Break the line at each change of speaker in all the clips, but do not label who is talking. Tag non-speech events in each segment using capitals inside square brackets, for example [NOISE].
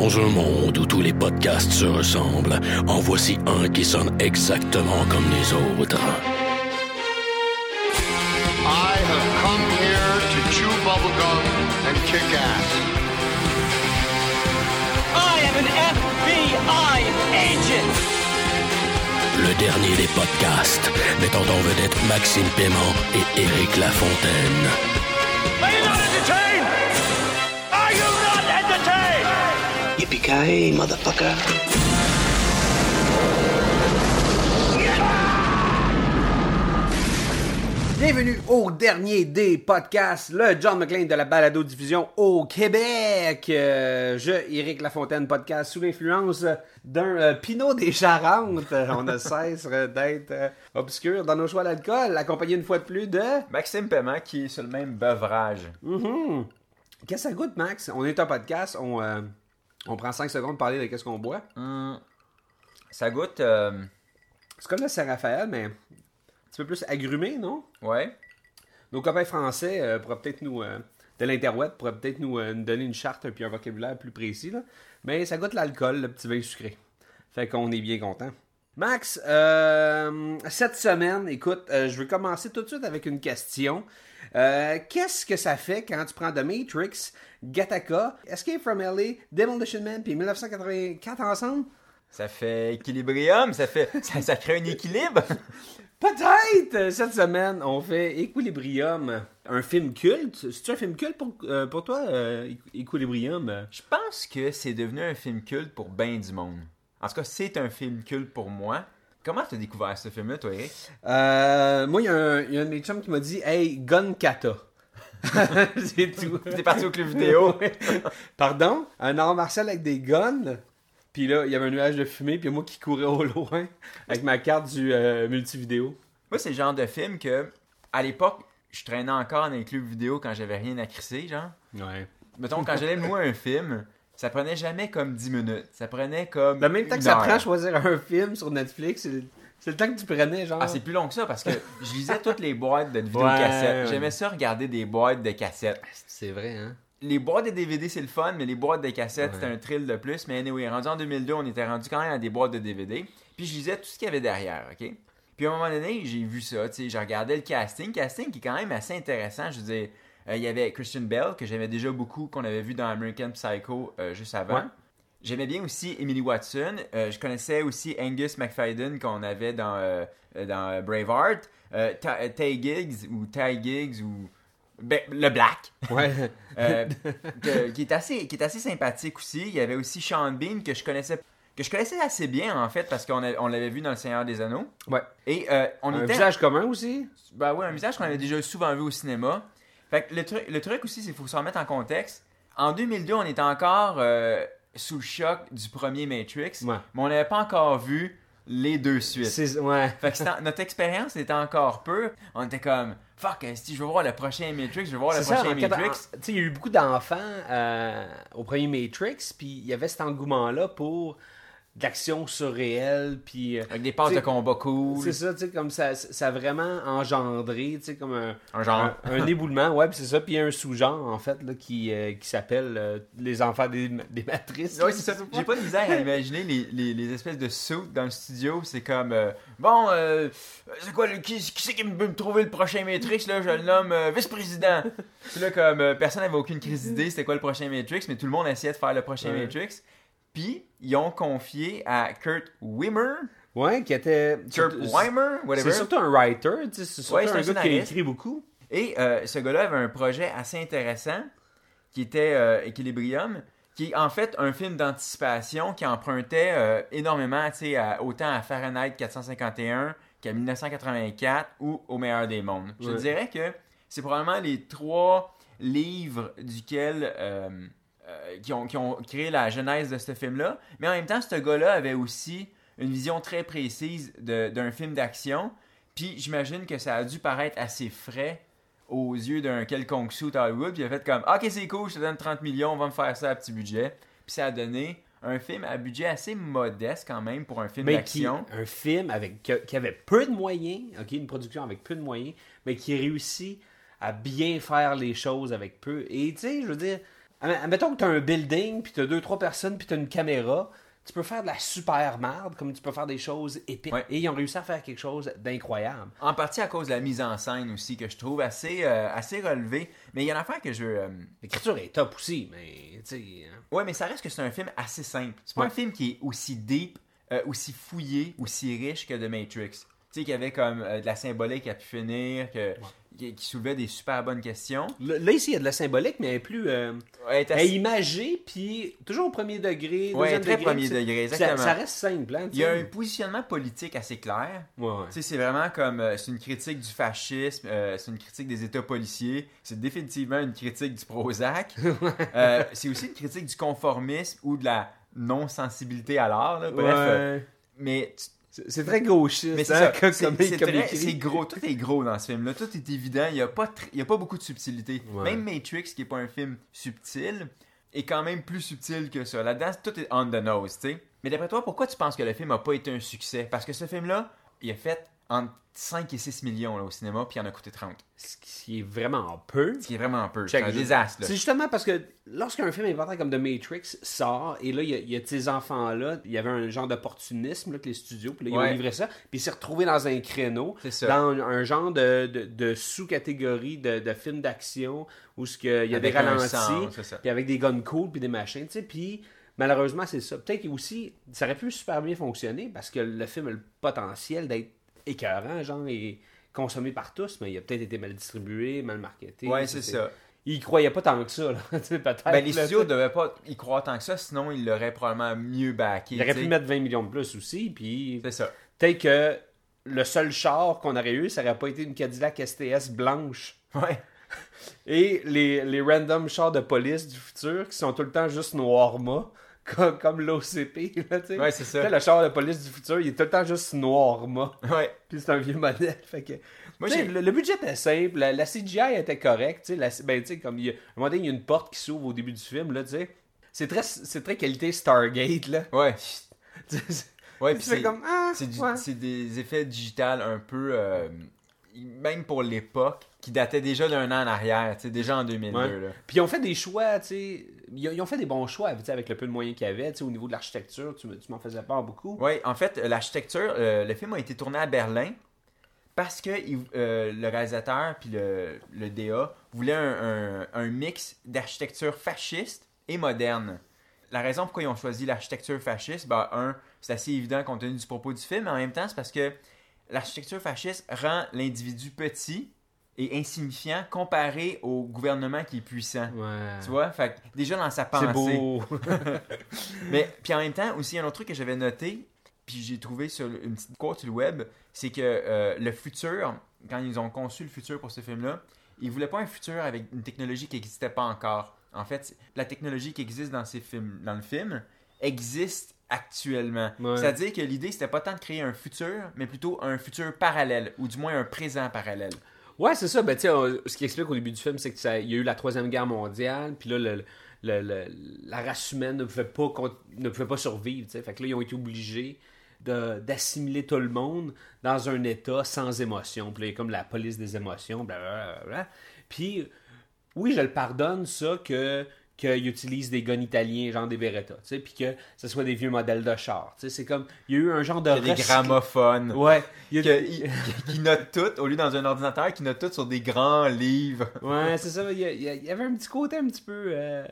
Dans un monde où tous les podcasts se ressemblent, en voici un qui sonne exactement comme les autres.
I have come here to chew bubblegum and kick ass.
I am an FBI agent.
Le dernier des podcasts, mettant en vedette Maxime Paiement et Éric Lafontaine.
Yippee-ki-yay, motherfucker.
Bienvenue au dernier des podcasts, le John McClane de la balado-diffusion au Québec. Euh, je, Éric Lafontaine, podcast sous l'influence d'un euh, Pinot des Charentes. On ne [LAUGHS] cesse euh, d'être euh, obscur dans nos choix d'alcool, accompagné une fois de plus de...
Maxime Paiement qui est sur le même beuvrage.
Mhm. Qu'est-ce que ça goûte, Max? On est un podcast, on, euh, on prend 5 secondes pour parler de qu'est-ce qu'on boit.
Hum, Ça goûte. euh,
C'est comme le Saint-Raphaël, mais un petit peu plus agrumé, non?
ouais.
Nos copains français euh, pourraient peut-être nous. euh, de l'interweb pourraient peut-être nous, nous donner une charte puis un vocabulaire plus précis. Là. Mais ça goûte l'alcool, le petit vin sucré. Fait qu'on est bien content. Max, euh, cette semaine, écoute, euh, je vais commencer tout de suite avec une question. Euh, Qu'est-ce que ça fait quand tu prends The Matrix, Gattaca, Escape from LA, Demolition Man puis 1984 ensemble?
Ça fait équilibrium, ça fait. [LAUGHS] Ça, ça crée un équilibre. [LAUGHS]
Peut-être! Cette semaine, on fait Equilibrium, un film culte. C'est un film culte pour, euh, pour toi, euh, Equilibrium?
Je pense que c'est devenu un film culte pour bien du monde. En tout cas, c'est un film culte pour moi. Comment t'as découvert ce film-là, toi, Eric?
Euh, moi, il y, a un y a un de mes chums qui m'a dit Hey, Gun Kata. [LAUGHS] C'est tout.
T'es parti au club vidéo. [LAUGHS]
Pardon? Un art martial avec des guns? Puis là, il y avait un nuage de fumée, puis moi qui courais au loin avec ma carte du euh, multividéo.
Moi, c'est le genre de film que, à l'époque, je traînais encore dans les clubs vidéo quand j'avais rien à crisser, genre.
Ouais.
Mettons, quand j'allais louer un film, ça prenait jamais comme 10 minutes. Ça prenait comme.
Le même temps que ça
heure.
prend à choisir un film sur Netflix, c'est le temps que tu prenais, genre.
Ah, c'est plus long que ça parce que je lisais toutes les boîtes de vidéocassettes.
ouais.
J'aimais ça regarder des boîtes de cassettes.
C'est vrai, hein
Les boîtes de DVD, c'est le fun, mais les boîtes de cassettes,
Ouais.
c'était un thrill de plus. Mais anyway, rendu en 2002, on était rendu quand même à des boîtes de DVD. Puis je lisais tout ce qu'il y avait derrière, OK? Puis à un moment donné, j'ai vu ça, tu sais, je regardais le casting. Casting qui est quand même assez intéressant. Je veux dire, euh, il y avait Christian Bell, que j'aimais déjà beaucoup, qu'on avait vu dans American Psycho euh, juste avant.
Ouais.
J'aimais bien aussi Emily Watson. Euh, je connaissais aussi Angus McFadden qu'on avait dans, dans Braveheart. Ta- Tay Giggs ou Ty Giggs ou ben, le Black.
Ouais. [LAUGHS]
Que- qui, est assez, qui est assez sympathique aussi. Il y avait aussi Sean Bean que je connaissais que je connaissais assez bien en fait parce qu'on on l'avait vu dans Le Seigneur des Anneaux.
ouais.
Et euh, on
Un
était
visage commun aussi?
Ben oui, un visage qu'on avait déjà souvent vu au cinéma. Fait que le, truc, le truc aussi, c'est qu'il faut se remettre en contexte. En 2002, on était encore euh, sous le choc du premier Matrix,
Ouais.
mais on n'avait pas encore vu les deux suites.
Ouais.
Fait que notre expérience était encore peu. On était comme, fuck, si je veux voir le prochain Matrix, je veux voir le
ça,
prochain Matrix.
tu sais, il y a eu beaucoup d'enfants euh, au premier Matrix, puis il y avait cet engouement-là pour de l'action surréelle, puis... euh,
Avec des passes de combat cool.
C'est ça, tu sais, comme ça, ça a vraiment engendré, tu sais, comme un...
Un genre.
Un, un [LAUGHS] éboulement, ouais, puis c'est ça, puis il y a un sous-genre, en fait, là, qui, euh, qui s'appelle euh, Les enfants des, des matrices.
Ouais, c'est ça. J'ai pas de misère à imaginer les, les, les espèces de suits dans le studio. C'est comme, euh, bon, euh, c'est quoi, le- qui, qui c'est qui peut me trouver le prochain Matrix, là? Je le nomme vice-président. Puis là, comme, personne n'avait aucune crise d'idée c'était quoi le prochain Matrix, mais tout le monde essayait de faire le prochain
Ouais.
Matrix. Puis, ils ont confié à Kurt Wimmer,
Ouais, qui était...
Kurt Weimer, whatever.
C'est surtout un writer, c'est surtout
Ouais, c'est
un
un
gars qui écrit beaucoup.
Et euh, ce gars-là avait un projet assez intéressant qui était euh, Equilibrium, qui est en fait un film d'anticipation qui empruntait euh, énormément, tu sais, à- autant à Fahrenheit 451 qu'à 1984 ou Au meilleur des mondes. Je
Ouais.
dirais que c'est probablement les trois livres duquel euh, qui, ont, qui ont créé la genèse de ce film-là. Mais en même temps, ce gars-là avait aussi une vision très précise d'un film d'action. Puis j'imagine que ça a dû paraître assez frais aux yeux d'un quelconque à Hollywood. Puis il a fait comme Ok, c'est cool, je te donne 30 millions, on va me faire ça à petit budget. Puis ça a donné un film à budget assez modeste quand même pour un film d'action.
un film avec qui avait peu de moyens, ok, une production avec peu de moyens, mais qui réussit à bien faire les choses avec peu. Et tu sais, je veux dire, Admettons que t'as un building, puis t'as deux, trois personnes, puis t'as une caméra. Tu peux faire de la super merde, comme tu peux faire des choses épiques.
Ouais.
Et ils ont réussi à faire quelque chose d'incroyable.
En partie à cause de la mise en scène aussi, que je trouve assez, euh, assez relevée. Mais il y a une affaire que je... euh,
L'écriture est top aussi, mais tu sais. hein.
Ouais, mais ça reste que c'est un film assez simple. C'est pas
Ouais.
un film qui est aussi deep, euh, aussi fouillé, aussi riche que The Matrix. Tu sais, qu'il y avait comme de la symbolique à pu finir, que, qui, qui soulevait des super bonnes questions.
Là, là, ici, il y a de la symbolique, mais elle est plus. euh,
elle est assez-
imagée, puis toujours au premier degré. Deuxième
très
degré,
premier degré,
ça-
exactement.
Ça, reste simple, hein,
Il y a un positionnement politique assez clair.
Ouais, ouais.
C'est vraiment comme. euh, c'est une critique du fascisme, euh, c'est une critique des États policiers, c'est définitivement une critique du Prozac. [LAUGHS] Euh, c'est aussi une critique du conformisme ou de la non-sensibilité à l'art. Bref,
Ouais.
mais tu-
C'est très gauchiste,
Mais c'est
hein,
ça,
comme,
c'est gros, tout est gros dans ce film-là, tout est évident, il n'y a, pas tr- il y a pas beaucoup de subtilité.
Ouais.
Même Matrix, qui n'est pas un film subtil, est quand même plus subtil que ça. Là-dedans, tout est on the nose, tu sais. Mais d'après toi, pourquoi tu penses que le film n'a pas été un succès? Parce que ce film-là, il a fait entre 5 et 6 millions là, au cinéma, puis il en a coûté 30.
Ce qui est vraiment peu.
Ce qui est vraiment un peu. C'est un désastre. là.
C'est justement parce que lorsqu'un film important comme The Matrix sort, et là, il y a, y ces enfants-là, il y avait un genre d'opportunisme là, que les studios, puis là, ils
Ouais.
ont livré ça, puis il s'est retrouvé dans un créneau,
C'est ça.
dans un, un genre de, de, de sous-catégorie de, de films d'action, où il y a
Avec
des ralentis, puis avec des guns cool, puis des machins, tu sais, puis malheureusement, c'est ça. Peut-être que aussi, ça aurait pu super bien fonctionner, parce que le film a le potentiel d'être écœurant, genre, et consommé par tous, mais il a peut-être été mal distribué, mal marketé.
Ouais, c'est ça.
il croyait pas tant que ça, là. [LAUGHS] peut-être.
Ben, les studios devaient pas y croire tant que ça, sinon ils l'auraient probablement mieux backé.
Il aurait pu mettre 20 millions de plus aussi, puis
C'est ça.
peut-être que le seul char qu'on aurait eu, ça aurait pas été une Cadillac STS blanche.
Ouais.
Et les, les random chars de police du futur qui sont tout le temps juste noirma, comme, comme l'OCP, là, tu sais.
Ouais, c'est ça.
le char de police du futur, il est tout le temps juste noirma.
Ouais.
Puis c'est un vieux modèle. Fait que,
Moi,
le, le budget était simple, la, la CGI était correcte. tu sais, La, ben, tu sais, comme il y a, à un moment donné, il y a une porte qui s'ouvre au début du film, là, tu sais. C'est très, c'est très qualité Stargate, là.
Ouais. [LAUGHS] Ouais, puis c'est
comme, ah,
c'est du-
ouais.
c'est des effets digitales un peu. euh, même pour l'époque, qui dataient déjà d'un an en arrière, tu sais, déjà en 2002.
Ouais.
Là.
Puis ils ont fait des choix, tu sais. Ils, ont- fait des bons choix, avec le peu de moyens qu'il y avait, au niveau de l'architecture. Tu, me- tu m'en faisais part beaucoup.
Ouais, en fait, euh, l'architecture, euh, le film a été tourné à Berlin parce que euh, le réalisateur puis le, DA voulaient un mix d'architecture fasciste et moderne. La raison pourquoi ils ont choisi l'architecture fasciste, ben, un, c'est assez évident compte tenu du propos du film, mais en même temps, c'est parce que l'architecture fasciste rend l'individu petit et insignifiant comparé au gouvernement qui est puissant.
Ouais.
Tu vois? Fait déjà dans sa
C'est
pensée.
beau. [LAUGHS] [LAUGHS]
Mais puis en même temps, aussi, il y a un autre truc que j'avais noté, puis j'ai trouvé sur une petite quote sur le web, c'est que euh, le futur, quand ils ont conçu le futur pour ce film-là, ils voulaient pas un futur avec une technologie qui n'existait pas encore. En fait, la technologie qui existe dans, ces films, dans le film existe actuellement.
Ouais.
C'est-à-dire que l'idée, c'était pas tant de créer un futur, mais plutôt un futur parallèle, ou du moins un présent parallèle.
Ouais, c'est ça. Ben, on- ce qui explique au début du film, c'est qu'il y a eu la Troisième Guerre mondiale, puis là, le- le- la race humaine ne pouvait pas, ne pouvait pas survivre. tu sais. Fait que là, ils ont été obligés d'assimiler tout le monde dans un état sans émotion. Puis là, il y a comme la police des émotions, blablabla. Puis, oui, je le pardonne, ça, que qu'ils utilisent des guns italiens, genre des Beretta, tu sais, puis que ce soit des vieux modèles de chars. Tu sais, c'est comme, il y a eu un genre de...
Il y a des gramophones.
Ouais. il y a
qui, notent tout, au lieu dans un ordinateur, qui notent tout sur des grands livres.
Ouais, c'est ça. Il y, a- il y a- il y avait un petit côté un petit peu, euh,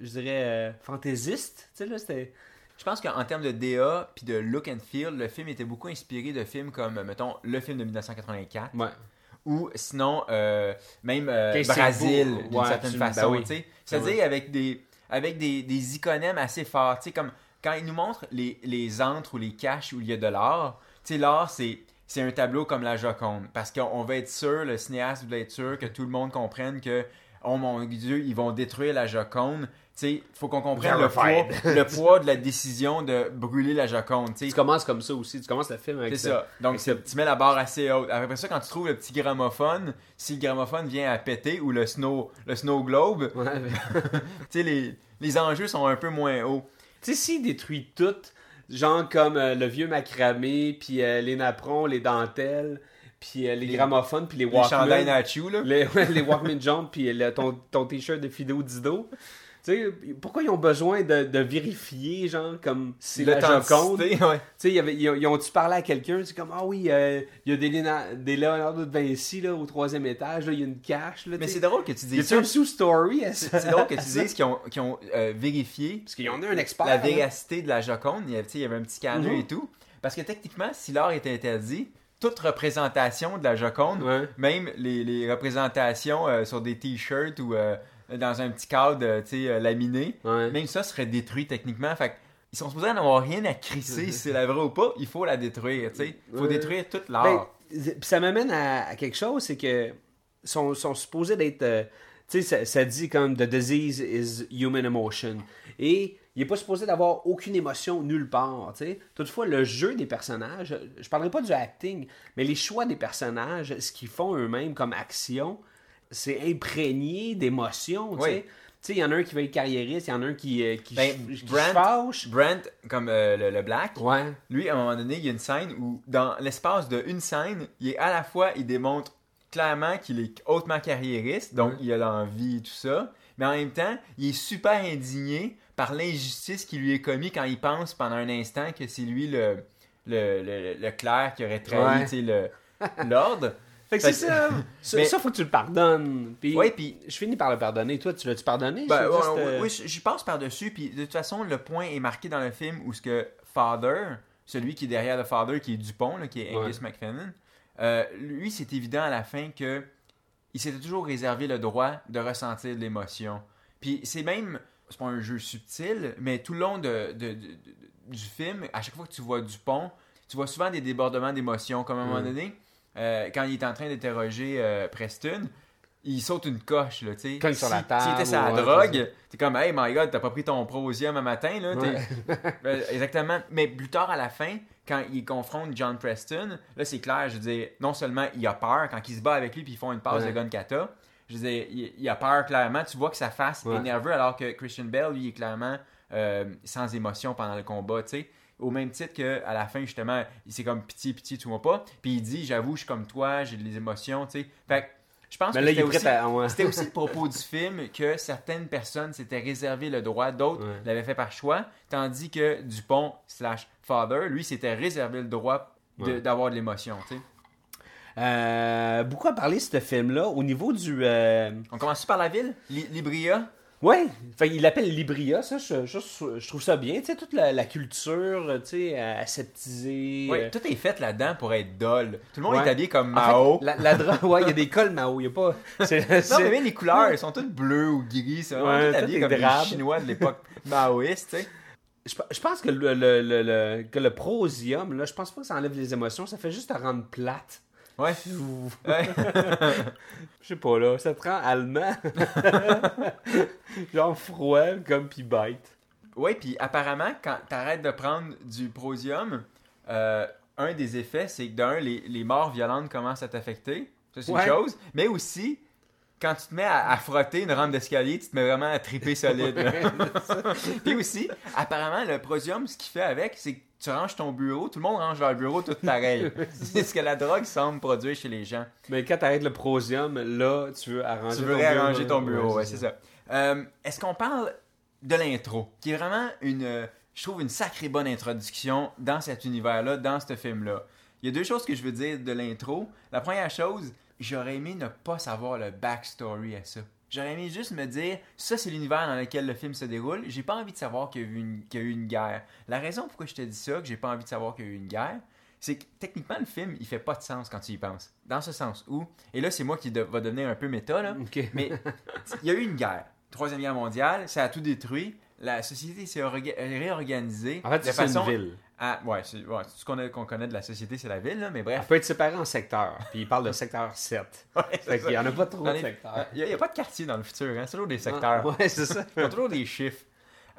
je dirais, euh, fantaisiste. Tu sais, là, c'était.
Je pense qu'en termes de DA puis de look and feel, le film était beaucoup inspiré de films comme, mettons, le film de 1984
Ouais.
Ou sinon, euh, même euh, Brésil, d'une
Ouais,
certaine façon.
Ben oui.
C'est-à-dire avec des avec des, des iconèmes assez forts. Comme quand ils nous montrent les, les antres ou les caches où il y a de l'art, l'art, c'est. C'est un tableau comme la Joconde. Parce qu'on va être sûr, le cinéaste va être sûr que tout le monde comprenne que, oh mon Dieu, ils vont détruire la Joconde. Sais, faut qu'on comprenne le poids, le poids de la décision de brûler la Joconde. tu sais.
Tu commences comme ça aussi. Tu commences le film avec
C'est ça. Donc, c'est- tu mets la barre assez haute. Après ça, quand tu trouves le petit gramophone, si le gramophone vient à péter ou le snow, le snow globe,
Ouais, mais- [LAUGHS]
les, les enjeux sont un peu moins hauts.
Tu sais, s'il détruit tout, genre comme euh, le vieux macramé, puis euh, les napperons, les dentelles, puis euh, les,
Les-
gramophones, puis les
Les chandails
Walkman.
Nachu, là.
Les, ouais, les Walkman [LAUGHS] jaunes, puis ton, ton t-shirt de Fido Dido. Tu sais, pourquoi ils ont besoin de, de vérifier, genre, comme c'est la Joconde?
L'authenticité,
Tu
ouais.
y ils ont- ils ont-tu parlé à quelqu'un? C'est comme, ah oui, euh, il y a des, Léna- des Leonardo da Vinci, là, au troisième étage, il y a une cache, là,
Mais c'est drôle que tu
Y
dises ça.
un sous-story à ça?
C'est drôle que tu [LAUGHS] dises qu'ils ont, euh, vérifié
Parce qu'ils en ont un expert.
la véracité de la Joconde. Il y avait, y un petit scanner
Mhm.
et tout. Parce que techniquement, si l'art était interdit, toute représentation de la Joconde,
Ouais.
même les, les représentations euh, sur des t-shirts ou euh, dans un petit cadre euh, tu sais, euh, laminé,
Ouais.
même ça serait détruit techniquement. Fait ils sont supposés n'avoir rien à crisser si [LAUGHS] c'est la vraie ou pas. Il faut la détruire. tu sais. Il faut
Ouais.
détruire toute
Ben,
l'art.
c'est- ça m'amène à, à quelque chose, c'est que sont, sont supposés d'être. euh, tu sais, ça, ça dit comme The disease is human emotion. Et il n'est pas supposé d'avoir aucune émotion nulle part. tu sais. Toutefois, le jeu des personnages, je ne parlerai pas du acting, mais les choix des personnages, ce qu'ils font eux-mêmes comme action, c'est imprégné d'émotions. tu
Oui.
sais. Tu sais, il y en a un qui va être carriériste, il y en a un qui, euh, qui,
Ben,
qui se
Brent-
fâche.
Brent, comme euh, le, le Black,
Ouais.
Lui, à un moment donné, il y a une scène où, dans l'espace de une scène, il est à la fois, il démontre clairement qu'il est hautement carriériste, donc il a l'envie et tout ça, mais en même temps, il est super indigné par l'injustice qui lui est commise quand il pense pendant un instant que c'est lui le, le, le, le clerc qui aurait trahi
Ouais.
l'ordre. [LAUGHS]
Fait que c'est ça. [LAUGHS] Ça,
Mais-
ça, faut que tu le pardonnes. Puis,
Ouais, puis
je finis par le pardonner. Toi, tu l'as-tu pardonné?
Ben, ouais,
juste,
ouais,
euh,
oui, j'y passe par-dessus, puis de toute façon, le point est marqué dans le film où ce que Father, celui qui est derrière le Father, qui est Dupont, là, qui est Angus McFadden, euh, lui, c'est évident à la fin que il s'était toujours réservé le droit de ressentir de l'émotion. Puis c'est même, c'est pas un jeu subtil, mais tout le long de, de- de- de- du film, à chaque fois que tu vois Dupont, tu vois souvent des débordements d'émotions, comme à un moment donné, euh, quand il est en train d'interroger euh, Preston, il saute une coche, là, tu sais.
Sur la
Si-
table,
sur la
ouais, c'est
drogue, t'es comme, hey my god, t'as pas pris ton prosium un matin, là.
Ouais. [LAUGHS]
Ben, exactement. Mais plus tard à la fin, quand il confronte John Preston, là c'est clair, je veux dire, non seulement il a peur, quand il se bat avec lui puis ils font une passe
Ouais.
de gun kata, je veux dire, il, il a peur clairement, tu vois que sa face
Ouais.
est nerveux alors que Christian Bell, lui, est clairement euh, sans émotion pendant le combat, tu sais. Au même titre qu'à la fin, justement, il c'est comme pitié, pitié, tu vois pas. Puis il dit, j'avoue, je suis comme toi, j'ai des émotions, tu sais. Fait que je pense que
là, il
c'était aussi,
à. ouais.
c'était aussi le [LAUGHS] propos du film que certaines personnes s'étaient réservé le droit, d'autres
Ouais.
l'avaient fait par choix, tandis que Dupont slash Father, lui, s'était réservé le droit de-
Ouais.
d'avoir de l'émotion. tu sais.
Euh, beaucoup à parler de ce film-là. Au niveau du. euh,
On commence par la ville, Li- Libria.
Ouais, fait, il l'appelle Libria, ça, je, je- je trouve ça bien. Tu sais, toute la, la culture, tu sais, aseptisée.
Oui,
euh,
tout est fait là-dedans pour être dol. Tout le monde
Ouais.
est habillé comme
en fait,
Mao.
la, la dra- ouais, il y a des cols Mao, il y a pas. [LAUGHS] c'est-
Non, mais même les couleurs, elles sont toutes bleues ou gris. C'est vraiment
Ouais,
tout
tout
habillé comme les. Chinois de l'époque [LAUGHS] maoïste. tu sais.
Je, pe- je pense que le, le, le, le- que le prosium, là, je pense pas que ça enlève les émotions, ça fait juste te rendre plate.
Ouais. Ouais. [LAUGHS]
Je sais pas, là, ça te rend allemand. [LAUGHS] Genre froid, comme pis bête.
Oui, puis apparemment, quand t'arrêtes de prendre du prosium, euh, un des effets, c'est que d'un, les, les morts violentes commencent à t'affecter. Ça, c'est
Ouais.
une chose. Mais aussi, quand tu te mets à, à frotter une rampe d'escalier, tu te mets vraiment à triper solide. Puis [LAUGHS] aussi, apparemment, le prosium, ce qu'il fait avec, c'est que tu ranges ton bureau, tout le monde range leur bureau tout pareil. [LAUGHS] c'est ce que la drogue semble produire chez les gens.
Mais quand t'arrêtes le prosium, là, tu veux arranger
Tu
ton
veux
bureau.
réarranger ton bureau, ouais,
c'est
ça. Euh, Est-ce qu'on parle de l'intro, qui est vraiment une, euh, je trouve, une sacrée bonne introduction dans cet univers-là, dans ce film-là? Il y a deux choses que je veux dire de l'intro. La première chose, j'aurais aimé ne pas savoir le backstory à ça. J'aurais aimé juste me dire, ça c'est l'univers dans lequel le film se déroule. J'ai pas envie de savoir qu'il y, a eu une- qu'il y a eu une guerre. La raison pourquoi je te dis ça, que j'ai pas envie de savoir qu'il y a eu une guerre, c'est que techniquement le film, il fait pas de sens quand tu y penses. Dans ce sens où, et là c'est moi qui de- va devenir un peu méta là,
Ok.
mais il y a eu une guerre. Troisième guerre mondiale, ça a tout détruit. La société s'est orga- réorganisée
En fait,
de
c'est
façon
une ville.
À- ouais, c'est ouais, tout ce qu'on a- qu'on connaît de la société, c'est la ville, là, mais bref.
peut être séparée en secteurs. Puis il parle de secteur 7. [LAUGHS]
Ouais,
Fait
c'est
qu'il y
ça.
en a pas trop
Dans
de
les-
secteurs.
Il n'y a, pas de quartier dans le futur, hein, c'est toujours des secteurs.
Ah, ouais, c'est ça. [LAUGHS]
Ils ont toujours des chiffres.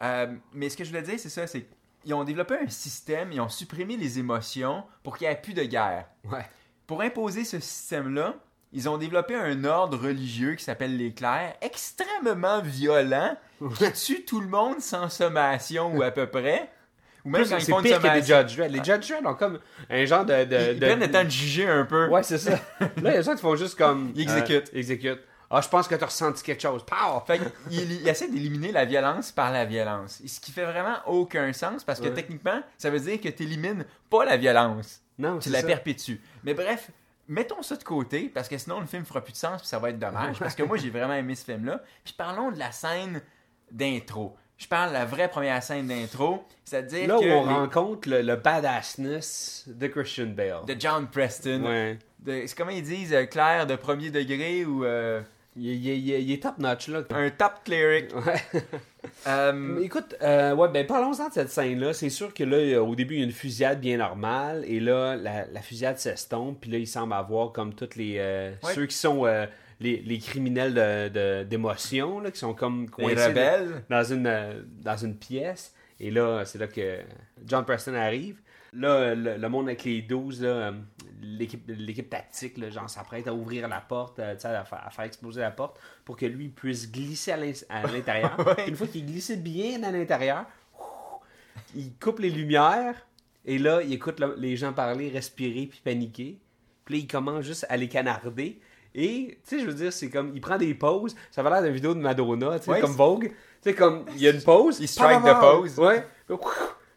Euh, mais ce que je voulais dire, c'est ça, c'est qu'ils ont développé un système, ils ont supprimé les émotions pour qu'il n'y ait plus de guerre.
Ouais.
Pour imposer ce système-là, ils ont développé un ordre religieux qui s'appelle les clercs, extrêmement violent, qui tue tout le monde sans sommation ou à peu près. Ou même quand ils font une
pire que des. Judge Dredd. Les Judge Dredd ont comme un genre de. de,
Ils,
de-
prennent le temps de juger un peu.
Ouais, c'est ça. [LAUGHS] Là, il y a ça qui font juste comme.
Ils exécutent.
euh, exécutent. Ah, je pense que t'as ressenti quelque chose. Pow!
Fait il essaie d'éliminer la violence par la violence. Ce qui fait vraiment aucun sens parce que
Ouais.
techniquement, ça veut dire que tu élimines pas la violence.
Non,
Tu la
ça.
perpétues. Mais bref, mettons ça de côté parce que sinon le film fera plus de sens puis ça va être dommage. Parce que moi j'ai vraiment aimé ce film-là. Puis parlons de la scène d'intro. Je parle de la vraie première scène d'intro, c'est-à-dire
Là où
que
on
les-
rencontre le, le badassness de Christian Bale.
de John Preston.
Ouais.
C'est comment ils disent, euh, Claire de premier degré ou euh,
Il, il- il- il est top notch, là.
un top cleric. [LAUGHS]
Ouais.
Euh,
écoute, euh, ouais, ben parlons-en de cette scène-là. C'est sûr que là, au début, il y a une fusillade bien normale, et là, la, la fusillade s'estompe, puis là, il semble avoir comme tous les
Ouais.
ceux qui sont les, les criminels de- de- d'émotion, là, qui sont comme coincés
rebelles.
dans une euh, dans une pièce. Et là, c'est là que John Preston arrive. Là, le, le monde avec les 12, là, euh, l'équipe, tactique, là, genre, s'apprête à ouvrir la porte, euh, à, faire, à faire exploser la porte pour que lui puisse glisser à l'in- à [LAUGHS] l'intérieur.
Ouais.
Une fois qu'il glisse bien à l'intérieur, il coupe les lumières et là, il écoute le- les gens parler, respirer puis paniquer. Puis là, il commence juste à les canarder. Et, tu sais, je veux dire, c'est comme, il prend des pauses. Ça va l'air d'une vidéo de Madonna, tu sais,
Ouais,
comme Vogue. Tu sais, comme, il y a une pause.
Il strike
pam.
pose.
Ouais.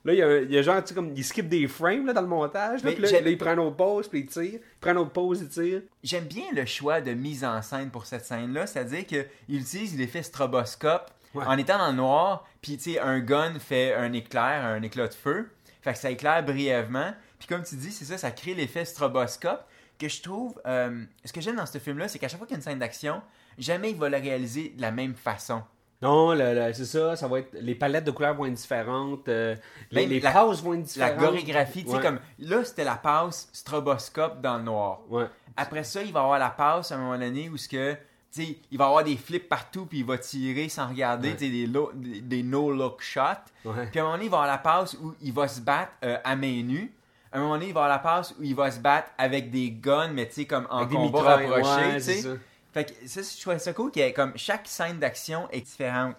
Là, il y a, un- il y a genre, tu sais, comme, il skip des frames là, dans le montage. Là, puis là, il prend une autre pause, puis il tire. Il prend une autre pause, il tire.
J'aime bien le choix de mise en scène pour cette scène-là, c'est-à-dire qu'il utilise l'effet stroboscope
Ouais.
en étant dans le noir, puis tu sais, un gun fait un éclair, un éclat de feu, fait que ça éclaire brièvement, puis comme tu dis, c'est ça, ça crée l'effet stroboscope, que je trouve, euh, ce que j'aime dans ce film-là, c'est qu'à chaque fois qu'il y a une scène d'action, jamais il va la réaliser de la même façon.
Non, c'est ça, ça va être. Les palettes de couleurs vont être différentes. euh, les, les
la-
passes vont être
La
différentes.
chorégraphie, tu sais,
Ouais.
comme, là, c'était la passe stroboscope dans le noir.
Ouais.
Après ça, il va avoir la passe à un moment donné où ce que, tu sais, il va avoir des flips partout puis il va tirer sans regarder,
Ouais.
des, lo- des, des no-look shots. Puis à un moment donné, il va avoir la passe où il va se battre euh, à main nue. À un moment donné, il va avoir la passe où il va se battre avec des guns, mais tu sais, comme en
Avec
combat rapproché, tu sais. Fait que ça, je trouvais ça cool, qu'il y ait comme chaque scène d'action est différente.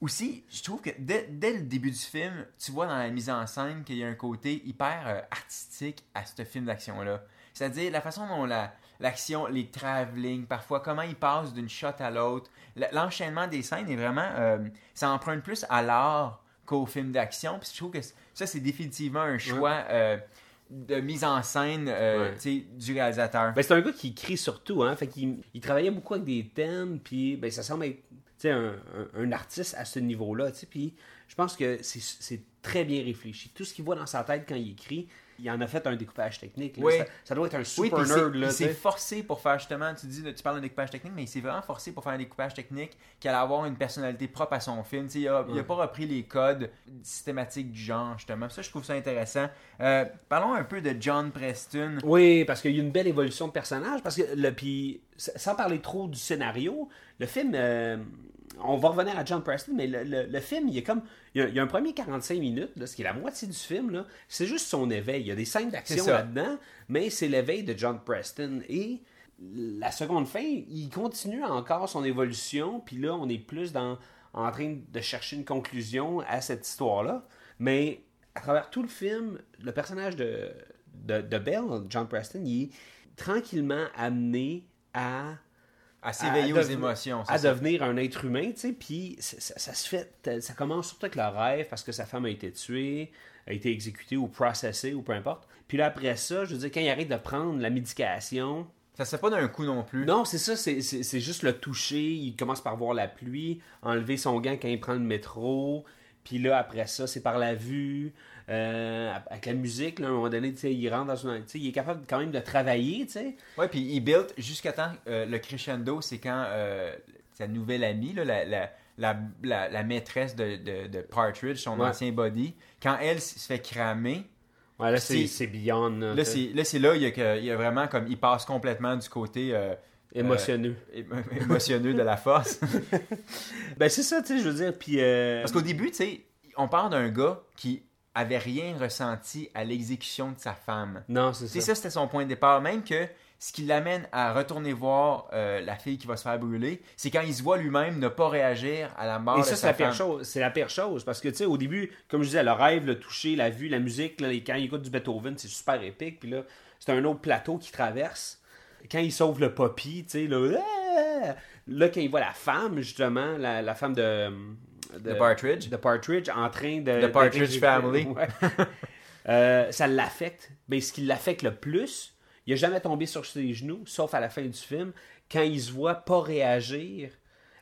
Aussi, je trouve que dès, dès le début du film, tu vois dans la mise en scène qu'il y a un côté hyper euh, artistique à ce film d'action-là. C'est-à-dire la façon dont la- l'action, les travelling, parfois comment ils passent d'une shot à l'autre. L'enchaînement des scènes est vraiment. euh, ça emprunte plus à l'art qu'au film d'action. Puis je trouve que ça, c'est définitivement un choix euh, de mise en scène euh,
Ouais.
du réalisateur.
Ben, c'est un gars qui écrit surtout, hein. Fait qu'il il travaillait beaucoup avec des thèmes, puis ben, ça semble être un, un- un artiste à ce niveau-là. Puis je pense que c'est très bien réfléchi. Tout ce qu'il voit dans sa tête quand il écrit, il en a fait un découpage technique.
Oui.
Ça, ça doit être un super nerd, là,
il s'est forcé pour faire justement, tu dis, tu parles d'un découpage technique, mais il s'est vraiment forcé pour faire un découpage technique qui allait avoir une personnalité propre à son film. Il a, il a
Ouais.
pas repris les codes systématiques du genre, justement. Ça, je trouve ça intéressant. Euh, parlons un peu de John Preston.
Oui, parce qu'il y a une belle évolution de personnage. Parce que, le, puis, sans parler trop du scénario, le film, euh, on va revenir à John Preston, mais le, le- le film, il y a comme, il y a, il y a un premier 45 minutes, là, ce qui est la moitié du film, là, c'est juste son éveil. Il y a des scènes d'action là-dedans, mais c'est l'éveil de John Preston. Et la seconde fin, il continue encore son évolution, puis là, on est plus dans, en train de chercher une conclusion à cette histoire-là. Mais à travers tout le film, le personnage de, de, de Bell, John Preston, il est tranquillement amené à,
À s'éveiller aux émotions.
à
ça.
devenir un être humain, tu sais, puis ça, ça- ça se fait, ça commence surtout avec le rêve parce que sa femme a été tuée, a été exécutée ou processée ou peu importe. Puis là après ça, je veux dire, quand il arrête de prendre la médication,
Ça se fait pas d'un coup non plus.
non, c'est ça, c'est juste le toucher. Il commence par voir la pluie, enlever son gant quand il prend le métro. Puis là, après ça, c'est par la vue. Euh, avec la musique, là, à un moment donné, il rentre dans une. Il est capable quand même de travailler, tu sais.
Ouais, puis il build jusqu'à temps. euh, le crescendo, c'est quand euh, sa nouvelle amie, là, la, la, la, la- la maîtresse de, de, de Partridge, son
Ouais.
ancien body, quand elle se fait cramer,
Ouais, là, c'est beyond. Là,
c'est là, il y, a que- il y a vraiment comme. Il passe complètement du côté euh,
émotionneux. [LAUGHS]
émo- émotionneux de la force. [LAUGHS]
Ben, c'est ça, tu sais, je veux dire. Puis. euh,
Parce qu'au début, tu sais, on parle d'un gars qui avait rien ressenti à l'exécution de sa femme.
Non, c'est
C'est
ça.
ça, c'était son point de départ. Même que ce qui l'amène à retourner voir euh, la fille qui va se faire brûler, c'est quand il se voit lui-même ne pas réagir à la mort
Et
de
ça,
sa
c'est la pire chose. C'est la pire chose. Parce que, tu sais, au début, comme je disais, le rêve, le toucher, la vue, la musique, là, quand il écoute du Beethoven, c'est super épique. Puis là, c'est un autre plateau qui traverse. Quand il sauve le poppy, tu sais, là, ah! là, quand il voit la femme, justement, la, la femme de, de.
De Partridge.
De Partridge en train de.
The Partridge Family. [LAUGHS]
Ouais. Euh, ça l'affecte. Mais ce qui l'affecte le plus, il n'a jamais tombé sur ses genoux, sauf à la fin du film, quand il se voit pas réagir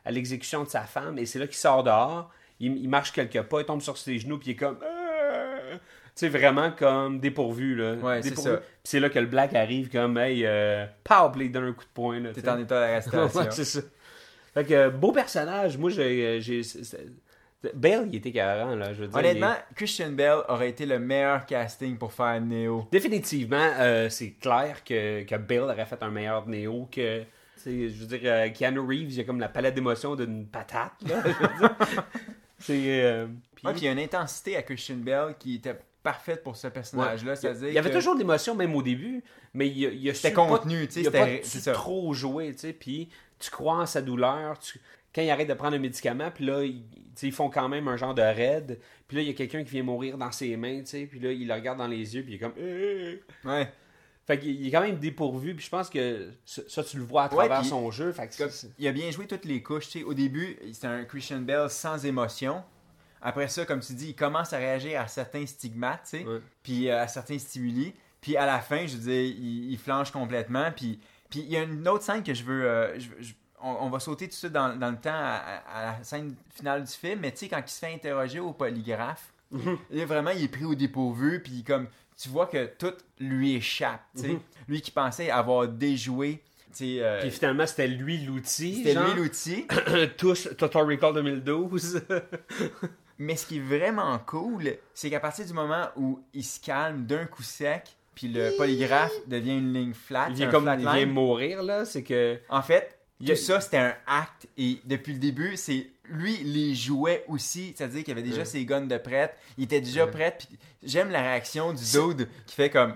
à l'exécution de sa femme. Et c'est là qu'il sort dehors, il, il marche quelques pas, il tombe sur ses genoux, puis il est comme. Euh Tu sais, vraiment comme dépourvu, là.
Ouais, c'est ça.
Puis c'est là que le black arrive comme, hey, euh, pow, il donne un coup de poing,
T'es en état d'arrestation. [LAUGHS]
Ouais, c'est ça. Fait que, euh, beau personnage. Moi, j'ai. Bale, il était carré, là. Je veux dire,
Honnêtement,
il
Christian Bell aurait été le meilleur casting pour faire Neo.
Définitivement, euh, c'est clair que, que Bale aurait fait un meilleur Neo que. Je veux dire, euh, Keanu Reeves, il a comme la palette d'émotions d'une patate. Là, [LAUGHS] c'est. euh, puis-
Ouais, puis il y a une intensité à Christian Bell qui était parfaite pour ce personnage-là.
Ouais. Il y avait
que
toujours de l'émotion, même au début, mais il y a, il a
C'était contenu, tu sais, c'était-
trop jouer, tu sais, puis tu crois en sa douleur. tu- Quand il arrête de prendre un médicament, puis là, ils font quand même un genre de raid, puis là, il y a quelqu'un qui vient mourir dans ses mains, tu sais, puis là, il le regarde dans les yeux, puis il est comme... Euh.
Ouais.
Fait qu'il il est quand même dépourvu, puis je pense que ça, tu le vois à travers son jeu, fait que
il a bien joué toutes les couches. tu sais. Au début, c'était un Christian Bell sans émotion. Après ça, comme tu dis, il commence à réagir à certains stigmates, tu sais,
Ouais.
puis euh, à certains stimuli. Puis à la fin, je veux dire, il, il flanche complètement. Puis puis il y a une autre scène que je veux... euh, je- je- on, on va sauter tout de suite dans, dans le temps à, la scène finale du film. Mais tu sais, quand il se fait interroger au polygraphe,
Mhm.
là, vraiment, il est pris au dépourvu. Puis comme, tu vois que tout lui échappe, tu sais.
Mhm.
Lui qui pensait avoir déjoué... euh,
Puis finalement, c'était lui l'outil,
c'était lui l'outil. [CLEARS THROAT]
Tous, Total Recall 2012. [LAUGHS]
Mais ce qui est vraiment cool, c'est qu'à partir du moment où il se calme d'un coup sec, puis le polygraphe devient une ligne flat,
il vient comme... Il vient mourir, là, c'est que...
En fait, tout
y a-
ça, c'était un acte. Et depuis le début, c'est lui les jouait aussi. C'est-à-dire qu'il avait déjà
Ouais.
ses guns de prête. Il était déjà
Ouais.
prêt. Puis j'aime la réaction du dude qui fait comme...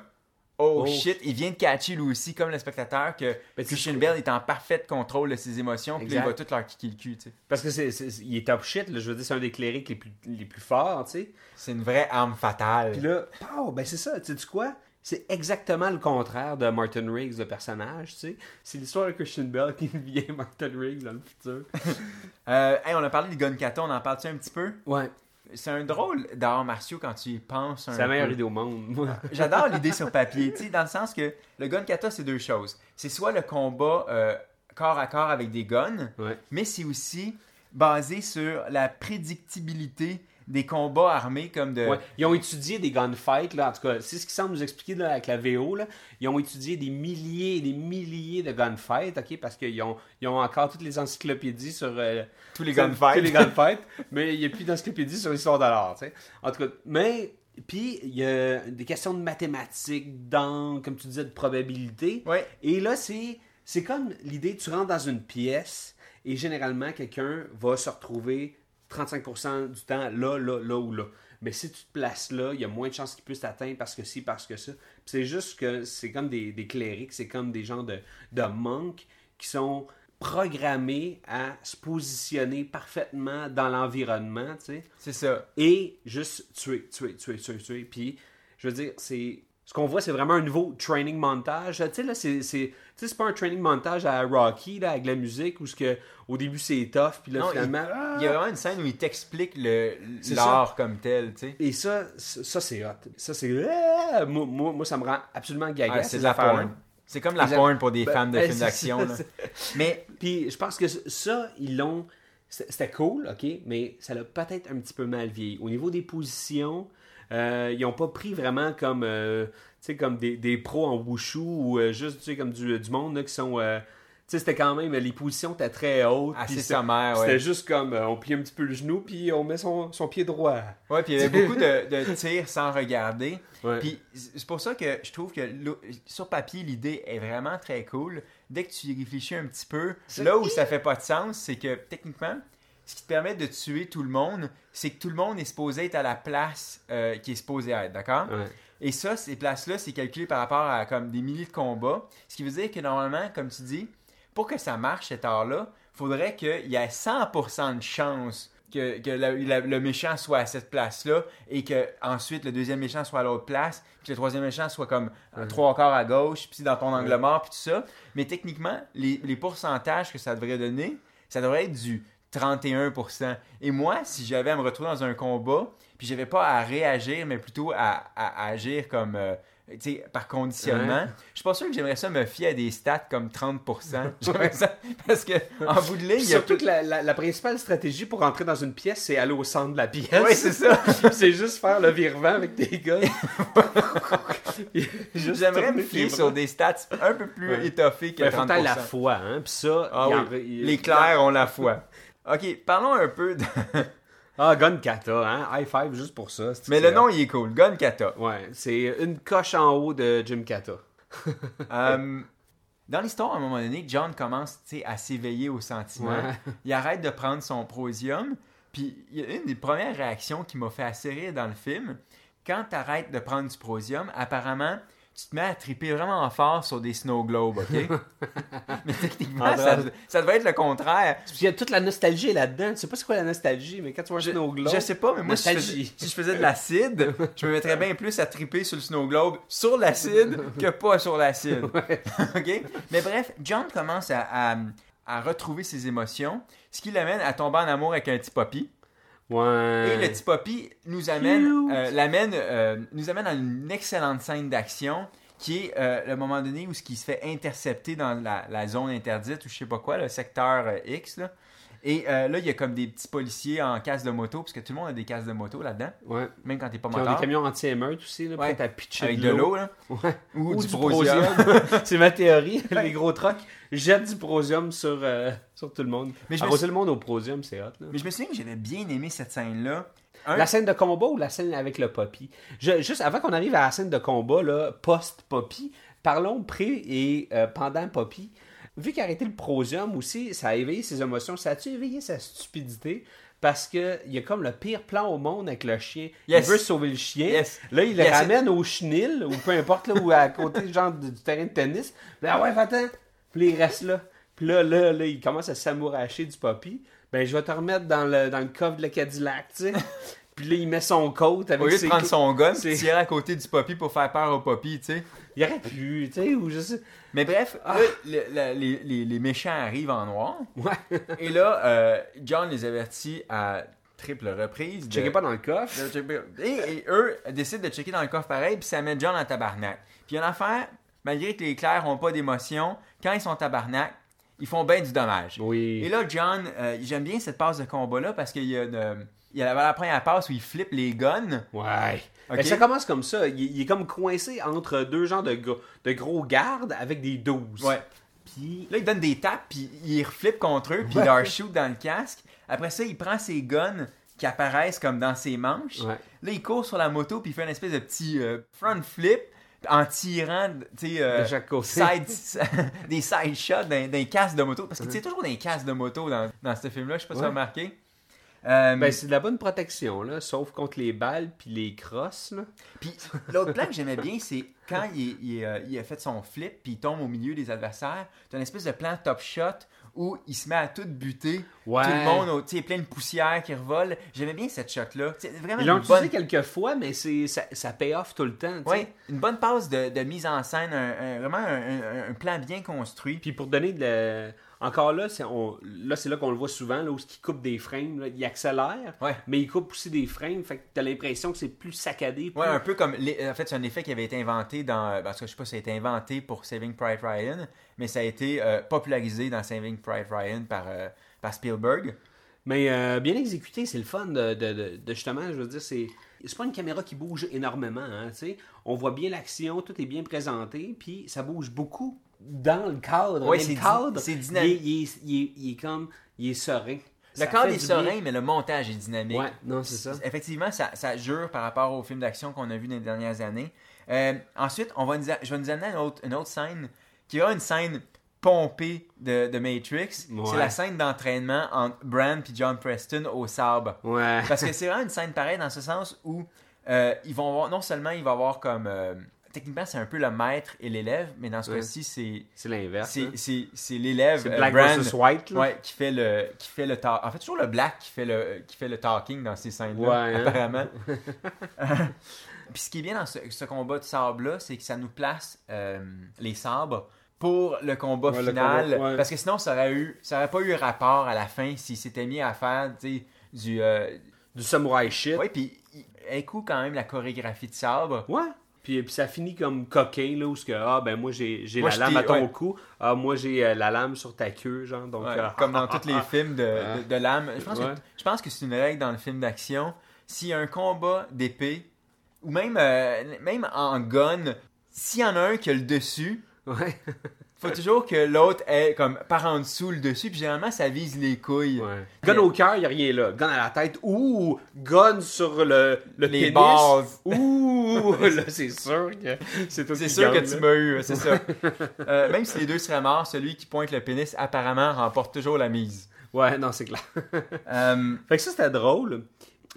Oh,
Oh.
shit, il vient de catcher lui aussi, comme le spectateur, que
Ben, tu-
Christian Bell est en parfait contrôle de ses émotions, puis il va tout leur kicker le cul, tu sais.
Parce que c'est, c'est- il est top shit, là, je veux dire, c'est un des clérics les plus, les plus forts, tu sais.
C'est une vraie arme fatale.
Puis là, pow, ben c'est ça, tu sais quoi? C'est exactement le contraire de Martin Riggs, le personnage, tu sais. C'est l'histoire de Christian Bell qui [LAUGHS] devient Martin Riggs dans le futur. [LAUGHS]
Euh, hey, on a parlé de gun kata, on en parle-tu un petit peu?
Ouais,
C'est un drôle d'arts martiaux quand tu y penses
c'est la meilleure idée au monde. moi.
J'adore l'idée sur papier, tu sais, dans le sens que le gun kata, c'est deux choses. C'est soit le combat euh, corps à corps avec des guns,
Ouais.
mais c'est aussi basé sur la prédictibilité des combats armés comme de...
Ouais. Ils ont étudié des gunfights, là, en tout cas, c'est ce qu'ils semblent nous expliquer là, avec la VO. Là. Ils ont étudié des milliers et des milliers de gunfights, ok, parce qu'ils ont, ils ont encore toutes les encyclopédies sur euh,
Tous les
Tous
gunfights.
les gunfights, [LAUGHS] mais il n'y a plus d'encyclopédie sur l'histoire de l'art, tu sais. En tout cas, mais, puis il y a des questions de mathématiques, dans, comme tu disais, de probabilité.
Ouais.
Et là, c'est, c'est comme l'idée, tu rentres dans une pièce et généralement, quelqu'un va se retrouver 35% du temps là, là, là ou là. Mais si tu te places là, il y a moins de chances qu'il puisse t'atteindre parce que si, parce que ça. C'est juste que c'est comme des, des clérics, c'est comme des gens de, de monks qui sont programmés à se positionner parfaitement dans l'environnement, tu sais
C'est ça.
et juste tuer, tuer, tuer, tuer, tuer. Puis, je veux dire, c'est. Ce qu'on voit, c'est vraiment un nouveau training montage. Tu sais, là, c'est. c'est- Tu sais, c'est pas un training montage à Rocky, là, avec la musique, où ce que, au début, c'est tough, puis là,
Non,
finalement. ah!
Il y a vraiment une scène où il t'explique l'art comme tel, tu sais.
Et ça, ça, c'est hot. Ça, c'est. ah! Moi, moi, moi, ça me rend absolument gaga.
Ah, c'est
ces
de la porn. C'est comme la
Exact.
porn pour des
Ben,
fans de
ben,
films d'action. [LAUGHS] Mais
Puis je pense que ça, ils l'ont. C'était cool, ok, mais ça l'a peut-être un petit peu mal vieilli. Au niveau des positions, euh, ils n'ont pas pris vraiment comme, euh, tu sais, comme des, des pros en wushu ou euh, juste tu sais, comme du, du monde là, qui sont. Tu sais, c'était quand même. Les positions étaient très hautes.
assez sommaire,
C'était
ouais.
juste comme euh, on plie un petit peu le genou, puis on met son, son pied droit.
Ouais, puis il y avait beaucoup de, de tirs sans regarder.
Ouais.
Puis c'est pour ça que je trouve que sur papier, l'idée est vraiment très cool. Dès que tu y réfléchis un petit peu, là où ça fait pas de sens, c'est que techniquement, ce qui te permet de tuer tout le monde, c'est que tout le monde est supposé être à la place euh, qui est supposé être, d'accord?
Ouais.
Et ça, ces places-là, c'est calculé par rapport à comme des milliers de combats. Ce qui veut dire que normalement, comme tu dis, pour que ça marche cet art-là, faudrait qu'il y ait 100% de chance que, que le, la- le méchant soit à cette place-là et que ensuite le deuxième méchant soit à l'autre place, puis le troisième méchant soit comme trois quarts à gauche, puis dans ton angle mort, puis tout ça. Mais techniquement, les, les pourcentages que ça devrait donner, ça devrait être du 31%. Et moi, si j'avais à me retrouver dans un combat, puis j'avais pas à réagir, mais plutôt à, à- à agir comme... euh, par conditionnement.
Ouais.
Je suis pas sûr que j'aimerais ça me fier à des stats comme 30%. [LAUGHS] J'aimerais ça parce que en bout de ligne,
Puis
il y a
surtout
tout-
que la, la- la principale stratégie pour entrer dans une pièce, c'est aller au centre de la pièce.
Oui, c'est ça. [LAUGHS]
c'est juste faire le virement avec tes gars. [LAUGHS]
J'aimerais me fier sur des stats un peu plus
Ouais.
étoffées que
Ben, faut
30%.
que t'aies la foi, hein. Puis ça,
Ah
en-
oui, les clairs ont la foi. Ok, parlons un peu de...
Ah, Gun Kata, hein? High five juste pour ça.
Mais le nom, il est cool. Gun Kata.
Ouais, c'est une coche en haut de Jim Kata. [LAUGHS]
Euh, dans l'histoire, à un moment donné, John commence à s'éveiller aux sentiments.
Ouais.
Il arrête de prendre son prosium. Puis il y a une des premières réactions qui m'a fait assez rire dans le film. Quand tu arrêtes de prendre du prosium, apparemment, tu te mets à triper vraiment fort sur des snow globes, OK? [LAUGHS] Mais techniquement,
En
ça, ça devrait être le contraire.
Il y a toute la nostalgie là-dedans. Tu sais pas c'est quoi la nostalgie, mais quand tu vois un
Je,
snow globe.
je sais pas, mais moi, si je, faisais,
Nostalgie.
si je faisais de l'acide, je me mettrais bien plus à triper sur le snow globe sur l'acide que pas sur l'acide. [LAUGHS] OK? Mais bref, John commence à, à- à retrouver ses émotions, ce qui l'amène à tomber en amour avec un petit poppy.
Ouais.
Et le petit poppy nous amène, euh, l'amène, euh, nous amène à une excellente scène d'action qui est euh, le moment donné où ce qui se fait intercepter dans la, la zone interdite ou je sais pas quoi, le secteur X. Là. Et euh, là, il y a comme des petits policiers en casque de moto, parce que tout le monde a des casques de moto là-dedans,
Ouais.
même quand t'es pas moteur.
des camions anti-émeute aussi, là,
Ouais.
prêts à pitcher
Avec
de
l'eau, là. [LAUGHS]
Ouais.
Ou,
Ou
du,
du
prosium. [LAUGHS]
c'est ma théorie. Les gros trucks jettent du prosium sur, euh, sur tout le monde.
Mais je me
Arroser le monde au prosium, c'est hot. Là.
Mais je me souviens que j'avais bien aimé cette scène-là. Un-
La scène de combat ou la scène avec le Poppy Je- Juste avant qu'on arrive à la scène de combat, là, post-Poppy, parlons pré et euh, pendant Poppy. Vu qu'arrêter le prosium aussi, ça a éveillé ses émotions. Ça a-tu éveillé sa stupidité? Parce que il y a comme le pire plan au monde avec le chien.
Yes.
Il veut sauver le chien.
Yes.
Là, il le ramène au chenil, ou peu importe, là, ou à côté [LAUGHS] genre, du terrain de tennis. Puis, ah ouais, attends. Puis il reste là. Puis là, là, là, il commence à s'amouracher du Poppy. Ben, je vais te remettre dans le, dans le coffre de la Cadillac, tu sais. [LAUGHS] Puis là, il met son coat avec
Au lieu de
ses...
prendre son gun,
c'est-
tirer à côté du poppy pour faire peur au poppy, tu sais.
Il aurait pu, tu sais, ou je sais...
Mais bref,
Ah.
là, le- le- les, les- les méchants arrivent en noir.
Ouais. [LAUGHS]
Et là, euh, John les avertit à triple reprise. de-
Checkez pas dans le coffre.
de Et, et eux décident de checker dans le coffre pareil, puis ça met John en tabarnak. Puis il y a une affaire, malgré que les clairs n'ont pas d'émotion, quand ils sont en tabarnak, ils font bien du dommage.
Oui.
Et là, John, euh, j'aime bien cette passe de combat-là parce qu'il y a, une- il y a la, première passe où il flippe les guns.
Ouais.
Ok.
Ben, ça commence comme ça. Il, il est comme coincé entre deux genres de, gros- de gros gardes avec des 12.
Ouais.
Puis...
Là, il donne des tapes, puis il reflippe contre eux, puis il leur shoot dans le casque. Après ça, il prend ses guns qui apparaissent comme dans ses manches.
Ouais.
Là, il court sur la moto, puis il fait une espèce de petit euh, front flip en tirant, tu sais, euh,
De chaque côté.
side- [LAUGHS] des side shots d'un, casque de moto. Parce que tu sais, toujours des casques de moto dans, dans ce film-là, je sais pas si tu as remarqué. Euh,
Ben, c'est de la bonne protection, là, sauf contre les balles puis les crosses, là.
Puis l'autre plan que j'aimais bien, c'est quand il, il, euh, il a fait son flip, puis il tombe au milieu des adversaires, t'as une espèce de plan top shot où il se met à tout buter.
Ouais.
Tout le monde, tu sais, plein de poussière qui revole. J'aimais bien cette shot-là. Vraiment
Ils l'ont
bonne,
utilisé quelques fois, mais c'est ça, ça paye off tout le temps,
ouais, une bonne passe de, de mise en scène, un- un- vraiment un, un- un plan bien construit.
Puis pour donner de la- Encore là, c'est on... là, c'est là qu'on le voit souvent, là, où il coupe des frames. là. Il accélère,
Ouais.
mais il coupe aussi des frames. Fait que t'as l'impression que c'est plus saccadé. plus-
Ouais, un peu comme. les- En fait, c'est un effet qui avait été inventé dans. Parce que je sais pas si ça a été inventé pour Saving Private Ryan, mais ça a été euh, popularisé dans Saving Private Ryan par, euh, par Spielberg.
Mais euh, bien exécuté, c'est le fun de, de- de- de justement, je veux dire, c'est. C'est pas une caméra qui bouge énormément, hein, tu sais. On voit bien l'action, tout est bien présenté, puis ça bouge beaucoup dans le cadre.
Ouais,
Mais
c'est
le
di-
cadre,
c'est dynamique.
il, est, il il est comme, il est serein.
Le
Ça
cadre est serein, mais le montage est dynamique.
Ouais, non, c'est ça.
Effectivement, ça, ça jure par rapport aux films d'action qu'on a vus dans les dernières années. Euh, ensuite, on va nous a- je vais nous amener à une autre, une autre scène qui est une scène pompée de, de Matrix.
Ouais.
C'est la scène d'entraînement entre Bran et John Preston au sabre.
Ouais.
Parce que c'est vraiment une scène pareille dans ce sens où euh, ils vont avoir, non seulement il va avoir comme euh, techniquement, c'est un peu le maître et l'élève, mais dans ce
Ouais.
cas-ci, c'est
C'est l'inverse.
c'est
hein.
c'est- c'est l'élève
C'est
euh,
Black
Brand,
versus White. là.
ouais, qui fait le qui fait le ta- en fait toujours le black qui fait le qui fait le talking dans ces scènes là
Ouais, hein.
apparemment [LAUGHS] [LAUGHS] puis ce qui est bien dans ce, ce combat de sabre là c'est que ça nous place euh, les sabres pour le combat
Ouais, le
final
combat, ouais.
parce que sinon ça aurait eu ça aurait pas eu rapport à la fin s'il s'était mis à faire du euh,
Du samouraï shit.
ouais puis il- un coup quand même la chorégraphie de sabre
Ouais. Puis, puis ça finit comme coquin, là, où ce que, ah, ben moi j'ai la lame à ton
ouais.
cou. Ah, moi j'ai euh, la lame sur ta queue, genre. Donc,
Ouais,
euh,
comme dans [LAUGHS] tous les films de, de, de lame. Je pense,
Ouais.
que, je pense que c'est une règle dans le film d'action. S'il y a un combat d'épée, ou même, euh, même en gun, s'il y en a un qui a le dessus,
Ouais. [LAUGHS]
faut toujours que l'autre ait comme par en dessous le dessus, puis généralement ça vise les couilles.
ouais. Gun au cœur, il a rien là. Gun à la tête. Ouh, gun sur le, le
Les
pénis.
bases.
Ouh, [LAUGHS] là, c'est sûr que c'est toi
C'est sûr que tu m'as eu, c'est ça. [LAUGHS] Euh, même si les deux seraient morts, celui qui pointe le pénis apparemment remporte toujours la mise.
Ouais, non, c'est clair. [LAUGHS]
Euh,
Fait que ça, c'était drôle.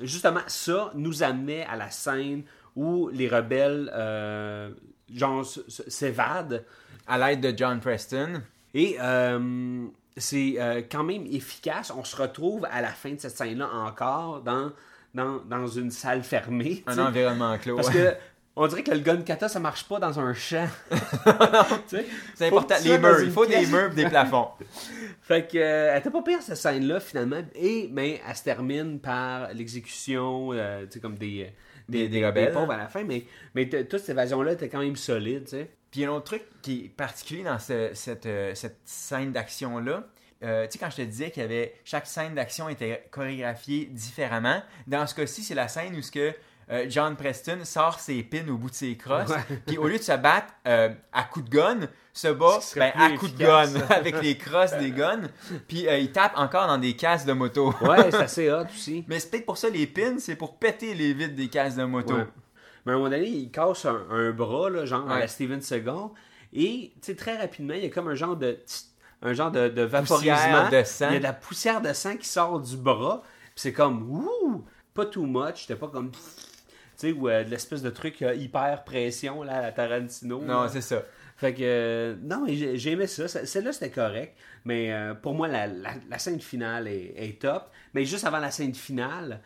Justement, ça nous amenait à la scène où les rebelles, euh, genre, s'évadent.
À l'aide de John Preston.
Et euh, c'est euh, quand même efficace. On se retrouve à la fin de cette scène-là encore dans, dans, dans une salle fermée.
Un environnement clos.
Parce
ouais.
que on dirait que le gun kata, ça marche pas dans un champ. [LAUGHS]
C'est important. Les murs, il faut des murs des plafonds. [LAUGHS]
Fait que, euh, elle était pas pire cette scène-là finalement. Et ben, elle se termine par l'exécution, euh, tu sais, comme des,
Des- des rebelles,
pauvres
hein.
à la fin. Mais, mais toute cette évasion-là était quand même solide, tu sais.
Puis il y a un autre truc qui est particulier dans ce- cette, euh, cette scène d'action-là. Euh, tu sais, quand je te disais qu'il y avait chaque scène d'action était chorégraphiée différemment, dans ce cas-ci, c'est la scène où ce que euh, John Preston sort ses pins au bout de ses crosses, puis au lieu de se battre euh, à coups de gun, se bat ben, à coups de gun [LAUGHS] avec les crosses des guns, puis euh, il tape encore dans des cases de moto. [LAUGHS]
Ouais, c'est assez hot aussi.
Mais c'est peut-être pour ça les pins, c'est pour péter les vitres des cases de moto.
Ouais. Mais à un moment donné, il casse un, un bras, là, genre à la Steven Seagal. Et très rapidement, il y a comme un genre de un genre de, vaporisement.
de sang.
Il y a de la poussière de sang qui sort du bras. Puis c'est comme ouh, pas too much. C'était pas comme sais ou euh, de l'espèce de truc euh, hyper pression là à la Tarantino.
Non, c'est ça.
Fait que euh, non, mais j'ai j'ai aimé ça. Celle-là c'était correct, mais euh, pour moi la, la- la scène finale est, est top. Mais juste avant la scène finale,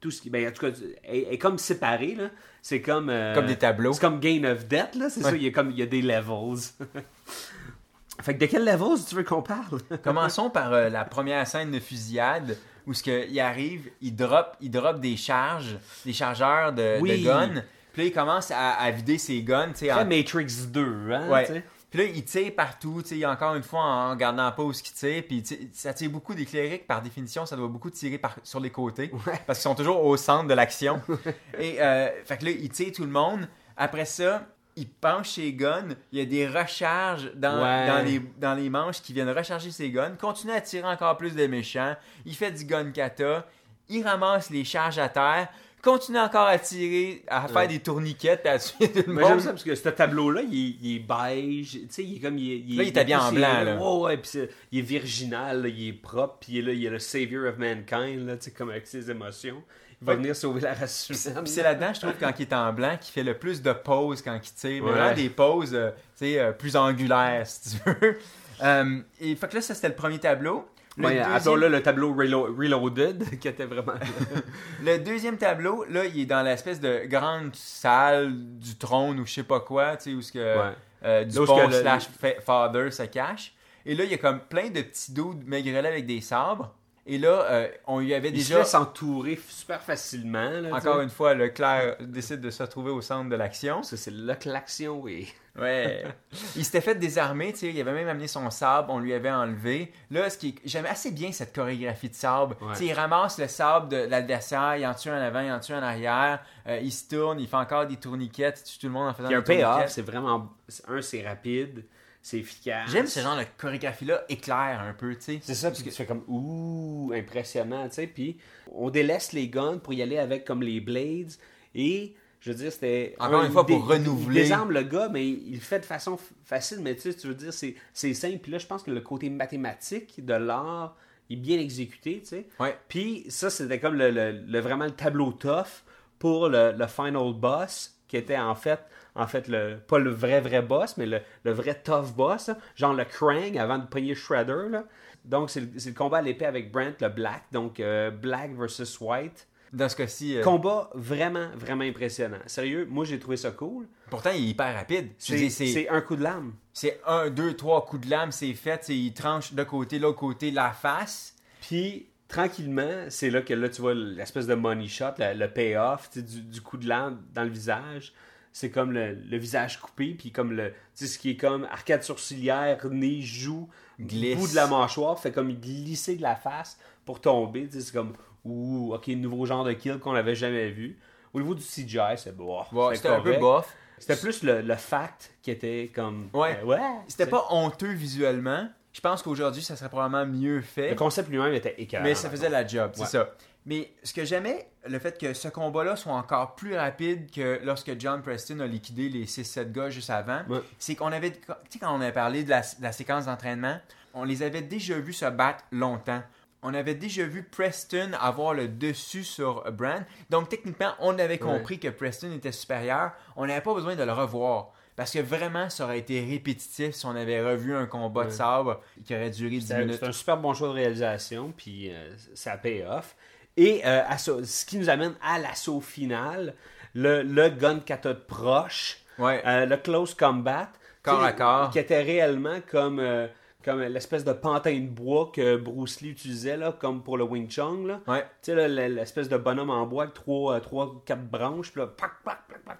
tout ce qui, ben en tout cas, est, est comme séparé là. C'est comme
Comme des tableaux.
C'est comme Gain of Death là. C'est
Ouais.
ça. Il y a comme il y a des levels. [LAUGHS] fait que de quel levels tu veux qu'on parle?
Commençons [LAUGHS] par la première scène de fusillade où ce que, il arrive, il drop, il drop des charges, des chargeurs de,
Oui.
de guns. Puis là, il commence à, à vider ses guns.
Très
en-
Matrix 2, hein.
Ouais. Puis là, il tire partout. tu sais, encore une fois, en gardant pas où ce qu'il tire. Puis ça tire beaucoup des clérics. Par définition, ça doit beaucoup tirer par, sur les côtés. Parce qu'ils sont toujours au centre de l'action. [LAUGHS] Et euh, fait que là, il tire tout le monde. Après ça, il penche ses guns. Il y a des recharges dans,
Ouais.
dans, les, dans les manches qui viennent recharger ses guns. Continue à tirer encore plus de méchants. Il fait du gun kata. Il ramasse les charges à terre. Continue encore à tirer, à faire
Ouais.
des tourniquettes, à tuer tout le
Mais j'aime
monde.
ça parce que ce tableau-là, il, est- il est beige, tu sais, il est comme... Il, est-
Là, il est habillé en blanc, là.
Ouais, ouais, puis c'est- il est virginal, là, il est propre, puis il est là, il est le savior of mankind, là, tu sais, comme avec ses émotions. Il va venir sauver la race humaine.
puis c'est là-dedans, je trouve, quand il est en blanc, qu'il fait le plus de pauses quand il tire. Mais
Ouais.
vraiment des pauses, euh, tu sais, euh, plus angulaires, si tu veux. [LAUGHS] Euh, et fait que là, ça, c'était le premier tableau. Le,
Ouais,
deuxième,
appelons-le le tableau Relo- Reloaded, [LAUGHS] qui était vraiment... [LAUGHS]
le deuxième tableau, là, il est dans l'espèce de grande salle du trône ou je sais pas quoi, tu sais, où ce que,
Ouais.
euh, du
Là
pont
le-
slash fa- father se cache. Et là, il y a comme plein de petits dudes maigrelets avec des sabres. Et là, euh, on lui avait
Il
déjà...
laisse entourer super facilement, là,
Encore une fois, Leclerc décide de se retrouver au centre de l'action.
Ça, c'est là que l'action est...
Ouais. [LAUGHS] il s'était fait désarmer, tu sais, il avait même amené son sabre, on lui avait enlevé. Là, ce qui est- j'aimais assez bien cette chorégraphie de sabre.
Ouais.
Tu sais, il ramasse le sabre de l'adversaire, il en tue en avant, il en tue en arrière, euh, il se tourne, il fait encore des tourniquettes, il tue tout le monde en faisant
Il y a un
des
payoff, c'est vraiment... Un, c'est rapide, c'est efficace.
J'aime ce genre de chorégraphie-là éclair un peu, tu sais.
C'est ça, parce que tu fais comme ouh, impressionnant, tu sais. Puis on délaisse les guns pour y aller avec comme les blades. Et je veux dire, c'était.
Encore
un-
une fois, pour renouveler.
Il désarme le gars, mais il le fait de façon facile. Mais tu sais, tu veux dire, c'est c'est simple. Puis là, je pense que le côté mathématique de l'art est bien exécuté, tu sais.
Ouais.
Puis ça, c'était comme le, le- le- vraiment le tableau tough pour le, le final boss. qui était en fait, en fait le, pas le vrai vrai boss, mais le, le vrai tough boss, là. genre le Krang avant de payer Shredder. Là. Donc c'est le, combat à l'épée avec Brent, le Black, donc euh, Black versus White.
Dans ce cas-ci, euh,
Combat vraiment, vraiment impressionnant. Sérieux, moi j'ai trouvé ça cool.
pourtant, il est hyper rapide.
C'est un coup de lame.
c'est un, deux, trois coups de lame, c'est fait. c'est- Il tranche de côté, l'autre côté, la face.
Puis, tranquillement, c'est là que là, tu vois l'espèce de money shot, le, le payoff du, du coup de lame dans le visage. C'est comme le, le visage coupé, puis comme le. Tu sais, ce qui est comme arcade sourcilière, nez, joue,
Glisse.
bout de la mâchoire, fait comme glisser de la face pour tomber. Tu sais, c'est comme. Ouh, ok, nouveau genre de kill qu'on n'avait jamais vu. Au niveau du CGI, c'est.
Ouais, C'était un peu bof.
C'était plus le, le fact qui était comme.
Ouais.
euh, ouais.
C'était pas honteux visuellement. Je pense qu'aujourd'hui, ça serait probablement mieux fait.
Le concept lui-même était écœurant.
Mais ça faisait la job, c'est
Ouais.
ça. Mais ce que j'aimais, le fait que ce combat-là soit encore plus rapide que lorsque John Preston a liquidé les 6-7 gars juste avant,
Ouais.
c'est qu'on avait, tu sais, quand on avait parlé de la, de la séquence d'entraînement, on les avait déjà vus se battre longtemps. On avait déjà vu Preston avoir le dessus sur Brand. Donc, techniquement, on avait compris que Preston était supérieur. On n'avait pas besoin de le revoir. Parce que vraiment, ça aurait été répétitif si on avait revu un combat de sabre qui aurait duré 10
C'est
minutes.
c'est un super bon choix de réalisation, puis euh, ça paye off. Et euh, assaut- ce qui nous amène à l'assaut final, le, le gun kata de proche,
Ouais.
euh, le close combat,
Corps à corps.
qui était réellement comme, euh, comme l'espèce de pantin de bois que Bruce Lee utilisait, là, comme pour le Wing Chun. Là.
Ouais.
Tu sais, là, l- l'espèce de bonhomme en bois avec trois, trois quatre branches, puis là, pac, pac, pac.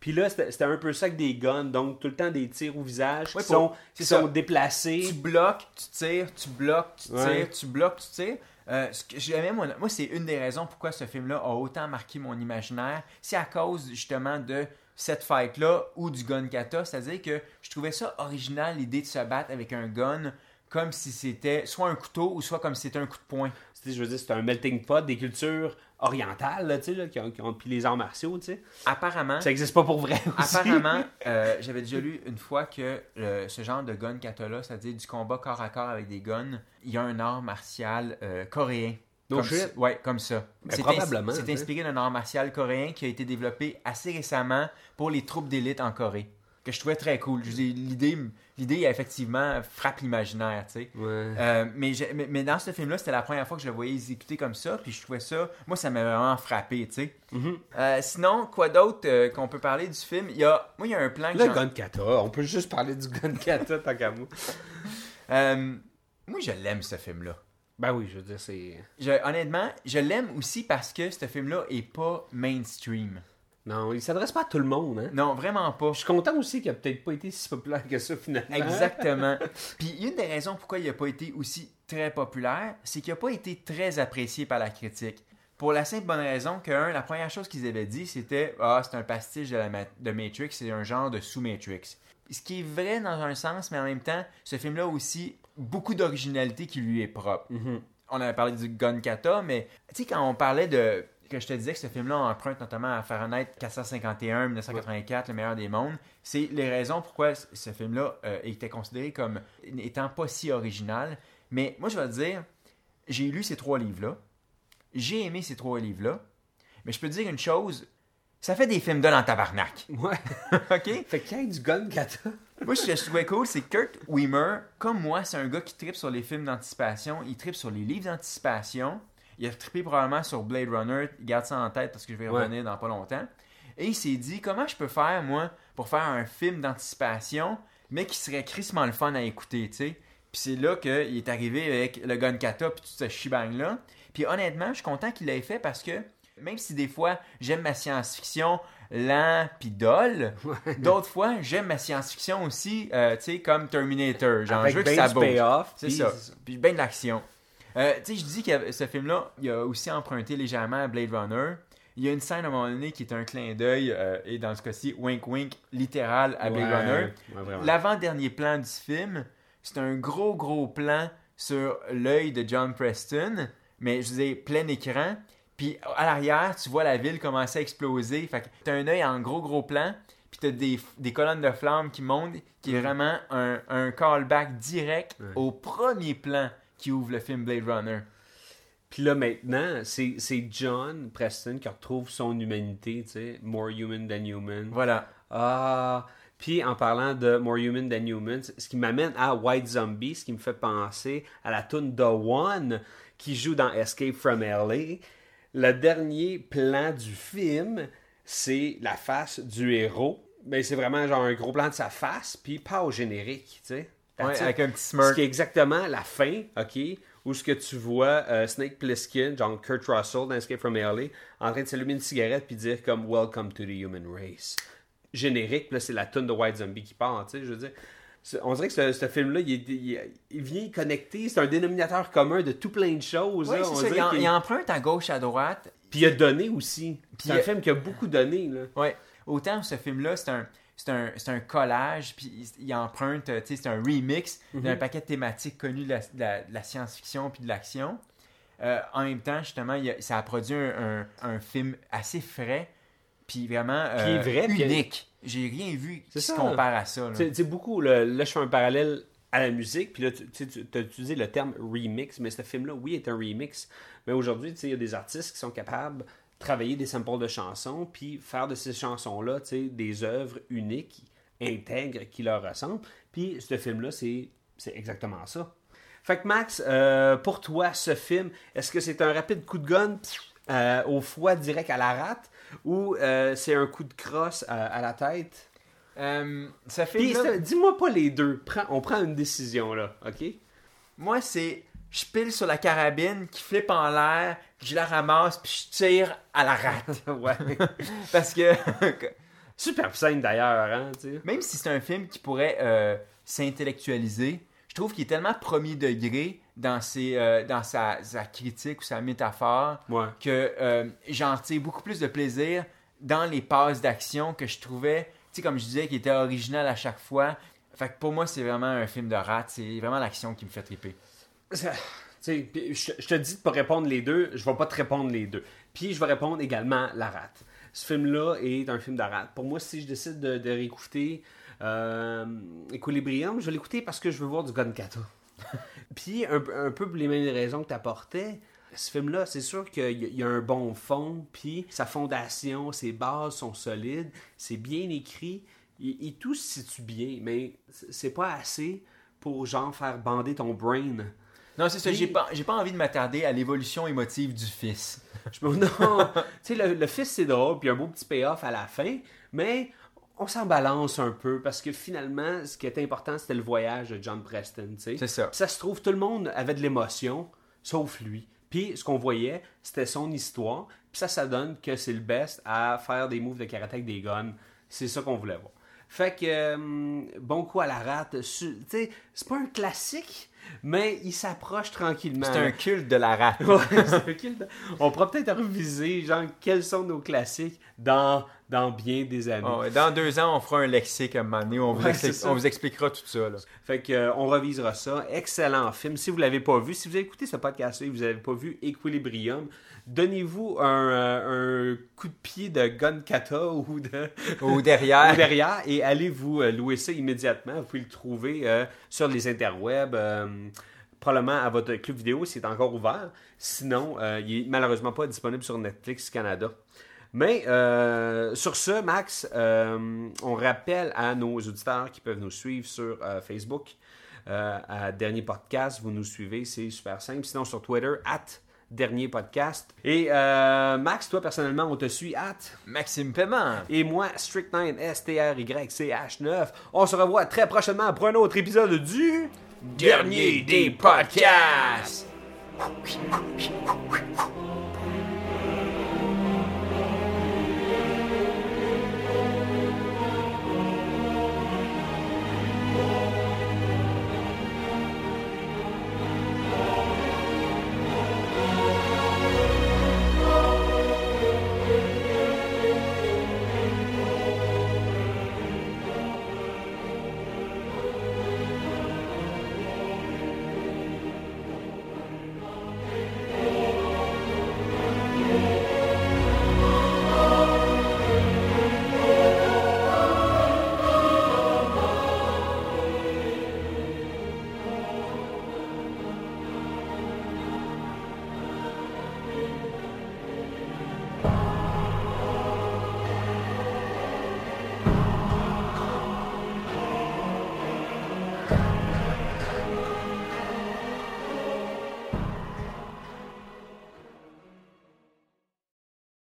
Puis là, c'était un peu ça avec des guns, donc tout le temps des tirs au visage
Ouais,
qui,
pour-
sont, qui sont déplacés.
tu bloques, tu tires, tu bloques, tu tires,
Ouais.
tu bloques, tu tires. Euh, moi, c'est une des raisons pourquoi ce film-là a autant marqué mon imaginaire. C'est à cause justement de cette fight-là ou du gun kata. C'est-à-dire que je trouvais ça original, l'idée de se battre avec un gun comme si c'était soit un couteau ou soit comme si c'était un coup de poing.
Je veux dire, c'est un melting pot des cultures orientales, là, tu sais, là, qui ont, qui ont- puis les arts martiaux, tu sais.
Apparemment,
Ça existe pas pour vrai aussi.
Apparemment, [LAUGHS] euh, j'avais déjà lu une fois que euh, ce genre de gun kata-là, c'est-à-dire du combat corps à corps avec des guns, il y a un art martial euh, coréen.
No
comme
shit.
ça- ouais, comme ça. C'est
probablement,
C'est
hein.
inspiré d'un art martial coréen qui a été développé assez récemment pour les troupes d'élite en Corée. Que je trouvais très cool. L'idée, l'idée effectivement, frappe l'imaginaire, tu sais.
Ouais.
Euh, mais, mais, mais dans ce film-là, c'était la première fois que je le voyais exécuter comme ça, puis je trouvais ça, moi, ça m'a vraiment frappé, tu sais.
Mhm.
Euh, sinon, quoi d'autre euh, qu'on peut parler du film? Il y a, moi, il y a un plan
Le gun kata, on peut juste parler du gun kata, tant qu'à moi. [LAUGHS]
Moi, je l'aime ce film-là.
Ben oui, je veux dire, c'est...
Honnêtement, je l'aime aussi parce que ce film-là est pas mainstream.
Non, il s'adresse pas à tout le monde, hein.
Non, vraiment pas.
Je suis content aussi qu'il a peut-être pas été si populaire que ça, finalement.
Exactement. [LAUGHS] Puis une des raisons pourquoi il n'a pas été aussi très populaire, c'est qu'il n'a pas été très apprécié par la critique. Pour la simple bonne raison que, un, la première chose qu'ils avaient dit, c'était Ah, c'est un pastiche de, la ma- de Matrix, c'est un genre de sous-Matrix. Ce qui est vrai dans un sens, mais en même temps, ce film-là a aussi beaucoup d'originalité qui lui est propre.
Mhm.
On avait parlé du Gun Kata, mais tu sais, quand on parlait de. Que je te disais que ce film-là emprunte notamment à Fahrenheit 451, 1984, Le meilleur des mondes, c'est les raisons pourquoi ce film-là euh, était considéré comme étant pas si original. Mais moi, je vais te dire, j'ai lu ces trois livres-là, j'ai aimé ces trois livres-là, mais je peux te dire une chose, ça fait des films de dans tabarnak.
Ouais. [LAUGHS]
OK?
Fait qu'il y ait du gun kata.
Moi, ce que je trouvais cool, c'est que Kurt Weimer, comme moi, c'est un gars qui tripe sur les films d'anticipation, il tripe sur les livres d'anticipation. Il a trippé probablement sur Blade Runner, il garde ça en tête parce que je vais y
Ouais.
revenir dans pas longtemps. Et il s'est dit, comment je peux faire, moi, pour faire un film d'anticipation, mais qui serait crissement le fun à écouter, tu sais? Puis c'est là qu'il est arrivé avec le Gun Kata puis tout ce shebang-là. Puis honnêtement, je suis content qu'il l'ait fait parce que, même si des fois, j'aime ma science-fiction lent puis dol, [LAUGHS] d'autres fois, j'aime ma science-fiction aussi, euh, tu sais, comme Terminator. Genre,
Avec
je veux que ça bouge. c'est ça. Puis bien de l'action. Euh, tu sais, je dis que ce film-là, il a aussi emprunté légèrement à Blade Runner. Il y a une scène à un moment donné qui est un clin d'œil, euh, et dans ce cas-ci, wink wink, littéral à Blade
Ouais,
Runner.
ouais.
L'avant-dernier plan du film, c'est un gros, gros plan sur l'œil de John Preston, mais je disais plein écran. Puis à l'arrière, tu vois la ville commencer à exploser. Fait que t'as un œil en gros, gros plan, puis t'as des, des colonnes de flammes qui montent, qui est vraiment un, un callback direct
Ouais.
au premier plan qui ouvre le film Blade Runner.
Puis là, maintenant, c'est John Preston qui retrouve son humanité, tu sais. More human than human.
Voilà.
Ah. Puis en parlant de More Human Than Human, ce qui m'amène à White Zombie, ce qui me fait penser à la tune The One qui joue dans Escape from LA. Le dernier plan du film, c'est la face du héros. Mais c'est vraiment genre un gros plan de sa face, puis pas au générique, tu sais.
Ouais, avec un petit
Ce
smirk.
qui est exactement la fin, OK, où ce que tu vois euh, Snake Plissken, genre Kurt Russell dans Escape from LA, en train de s'allumer une cigarette puis dire comme Welcome to the human race. Générique, puis là c'est la tune de White Zombie qui part, tu sais, je veux dire. On dirait que ce, ce film-là, il, est- il- il vient connecter, c'est un dénominateur commun de tout plein de choses.
Ouais,
là.
c'est
On
ça. Il, en-
qu'il-
il emprunte à gauche, à droite.
Puis il a donné aussi. C'est un
il-
film qui a beaucoup donné. Là.
Ouais. Autant ce film-là, c'est un, c'est un, c'est un collage, puis il, emprunte, euh, c'est un remix
Mhm.
d'un paquet de thématiques connues de la, science-fiction puis de l'action. Euh, en même temps, justement, il a- ça a produit un, un- un film assez frais, puis vraiment
Qui est
euh,
vrai,
unique. J'ai rien vu
C'est
qui
ça.
se compare à ça.
sais, beaucoup, là, là, je fais un parallèle à la musique, puis là, tu as utilisé le terme remix, mais ce film-là, oui, est un remix. Mais aujourd'hui, il y a des artistes qui sont capables travailler des samples de chansons, puis faire de ces chansons-là, des œuvres uniques, intègres, qui leur ressemblent. Puis ce film-là, c'est exactement ça. Fait que Max, euh, pour toi, ce film, est-ce que c'est un rapide coup de gun euh, au foie direct à la rate, ou euh, c'est un coup de crosse à, la tête? C'est- dis-moi pas les deux. Prends- on prend une décision, là, OK?
moi, c'est je pile sur la carabine qui flippe en l'air, je la ramasse, puis je tire à la rate. [LAUGHS]
ouais. [LAUGHS]
Parce que [LAUGHS]
Super scène, d'ailleurs, hein,
même si c'est un film qui pourrait euh, s'intellectualiser, je trouve qu'il est tellement premier degré dans, ses, euh, dans sa, sa critique ou sa métaphore
Ouais.
que euh, j'en tire beaucoup plus de plaisir dans les passes d'action que je trouvais, tu sais, comme je disais, qui était original à chaque fois. Fait que pour moi, c'est vraiment un film de rat. C'est vraiment l'action qui me fait triper.
Je, te dis de pas répondre les deux, je vais pas te répondre les deux. Puis je vais répondre également la rate. Ce film-là est un film de rate. Pour moi, si je décide de, de réécouter euh, Equilibrium, je vais l'écouter parce que je veux voir du Gun Kata. [LAUGHS] Puis un, peu pour les mêmes raisons que tu apportais, ce film-là, c'est sûr qu'il y, a- il un bon fond, puis sa fondation, ses bases sont solides, c'est bien écrit, et tout se situe bien, mais c'est pas assez pour genre faire bander ton brain.
Non, c'est ça. J'ai pas, j'ai pas envie de m'attarder à l'évolution émotive du fils.
Je me [LAUGHS] non, tu sais, le, le fils c'est drôle, puis un beau petit payoff à la fin, mais on s'en balance un peu parce que finalement, ce qui était important, c'était le voyage de John Preston, tu sais.
C'est ça.
Puis ça se trouve, tout le monde avait de l'émotion, sauf lui. Puis ce qu'on voyait, c'était son histoire, puis ça, ça donne que c'est le best à faire des moves de karaté avec des guns. C'est ça qu'on voulait voir. Fait que, euh, bon coup à la rate, tu sais, c'est pas un classique, mais il s'approche tranquillement.
C'est un culte de la rate.
Ouais. On pourra peut-être reviser, genre, quels sont nos classiques dans, dans bien des années.
Oh, dans deux ans, on fera un lexique à un moment donné où on, vous,
Ouais,
expli-
c'est ça.
on vous expliquera tout ça. là.
Fait que, euh, on revisera ça. Excellent film. Si vous l'avez pas vu, si vous avez écouté ce podcast-là et vous n'avez pas vu Equilibrium, donnez-vous un, euh, un coup de pied de gun kata [LAUGHS] ou de
Ou derrière.
ou derrière et allez vous euh, louer ça immédiatement. Vous pouvez le trouver euh, sur les interwebs. probablement à votre club vidéo s'il est encore ouvert. Sinon, euh, il est malheureusement pas disponible sur Netflix Canada. Mais euh, sur ce, Max, euh, on rappelle à nos auditeurs qui peuvent nous suivre sur euh, Facebook, à Dernier Podcast, vous nous suivez, c'est super simple. Sinon, sur Twitter, at Dernier Podcast. Et Max, toi, personnellement, on te suit at
Maxime Paiement.
et moi, Strict9, S-T-R-Y-C-H-9. On se revoit très prochainement pour un autre épisode du
Dernier des podcasts.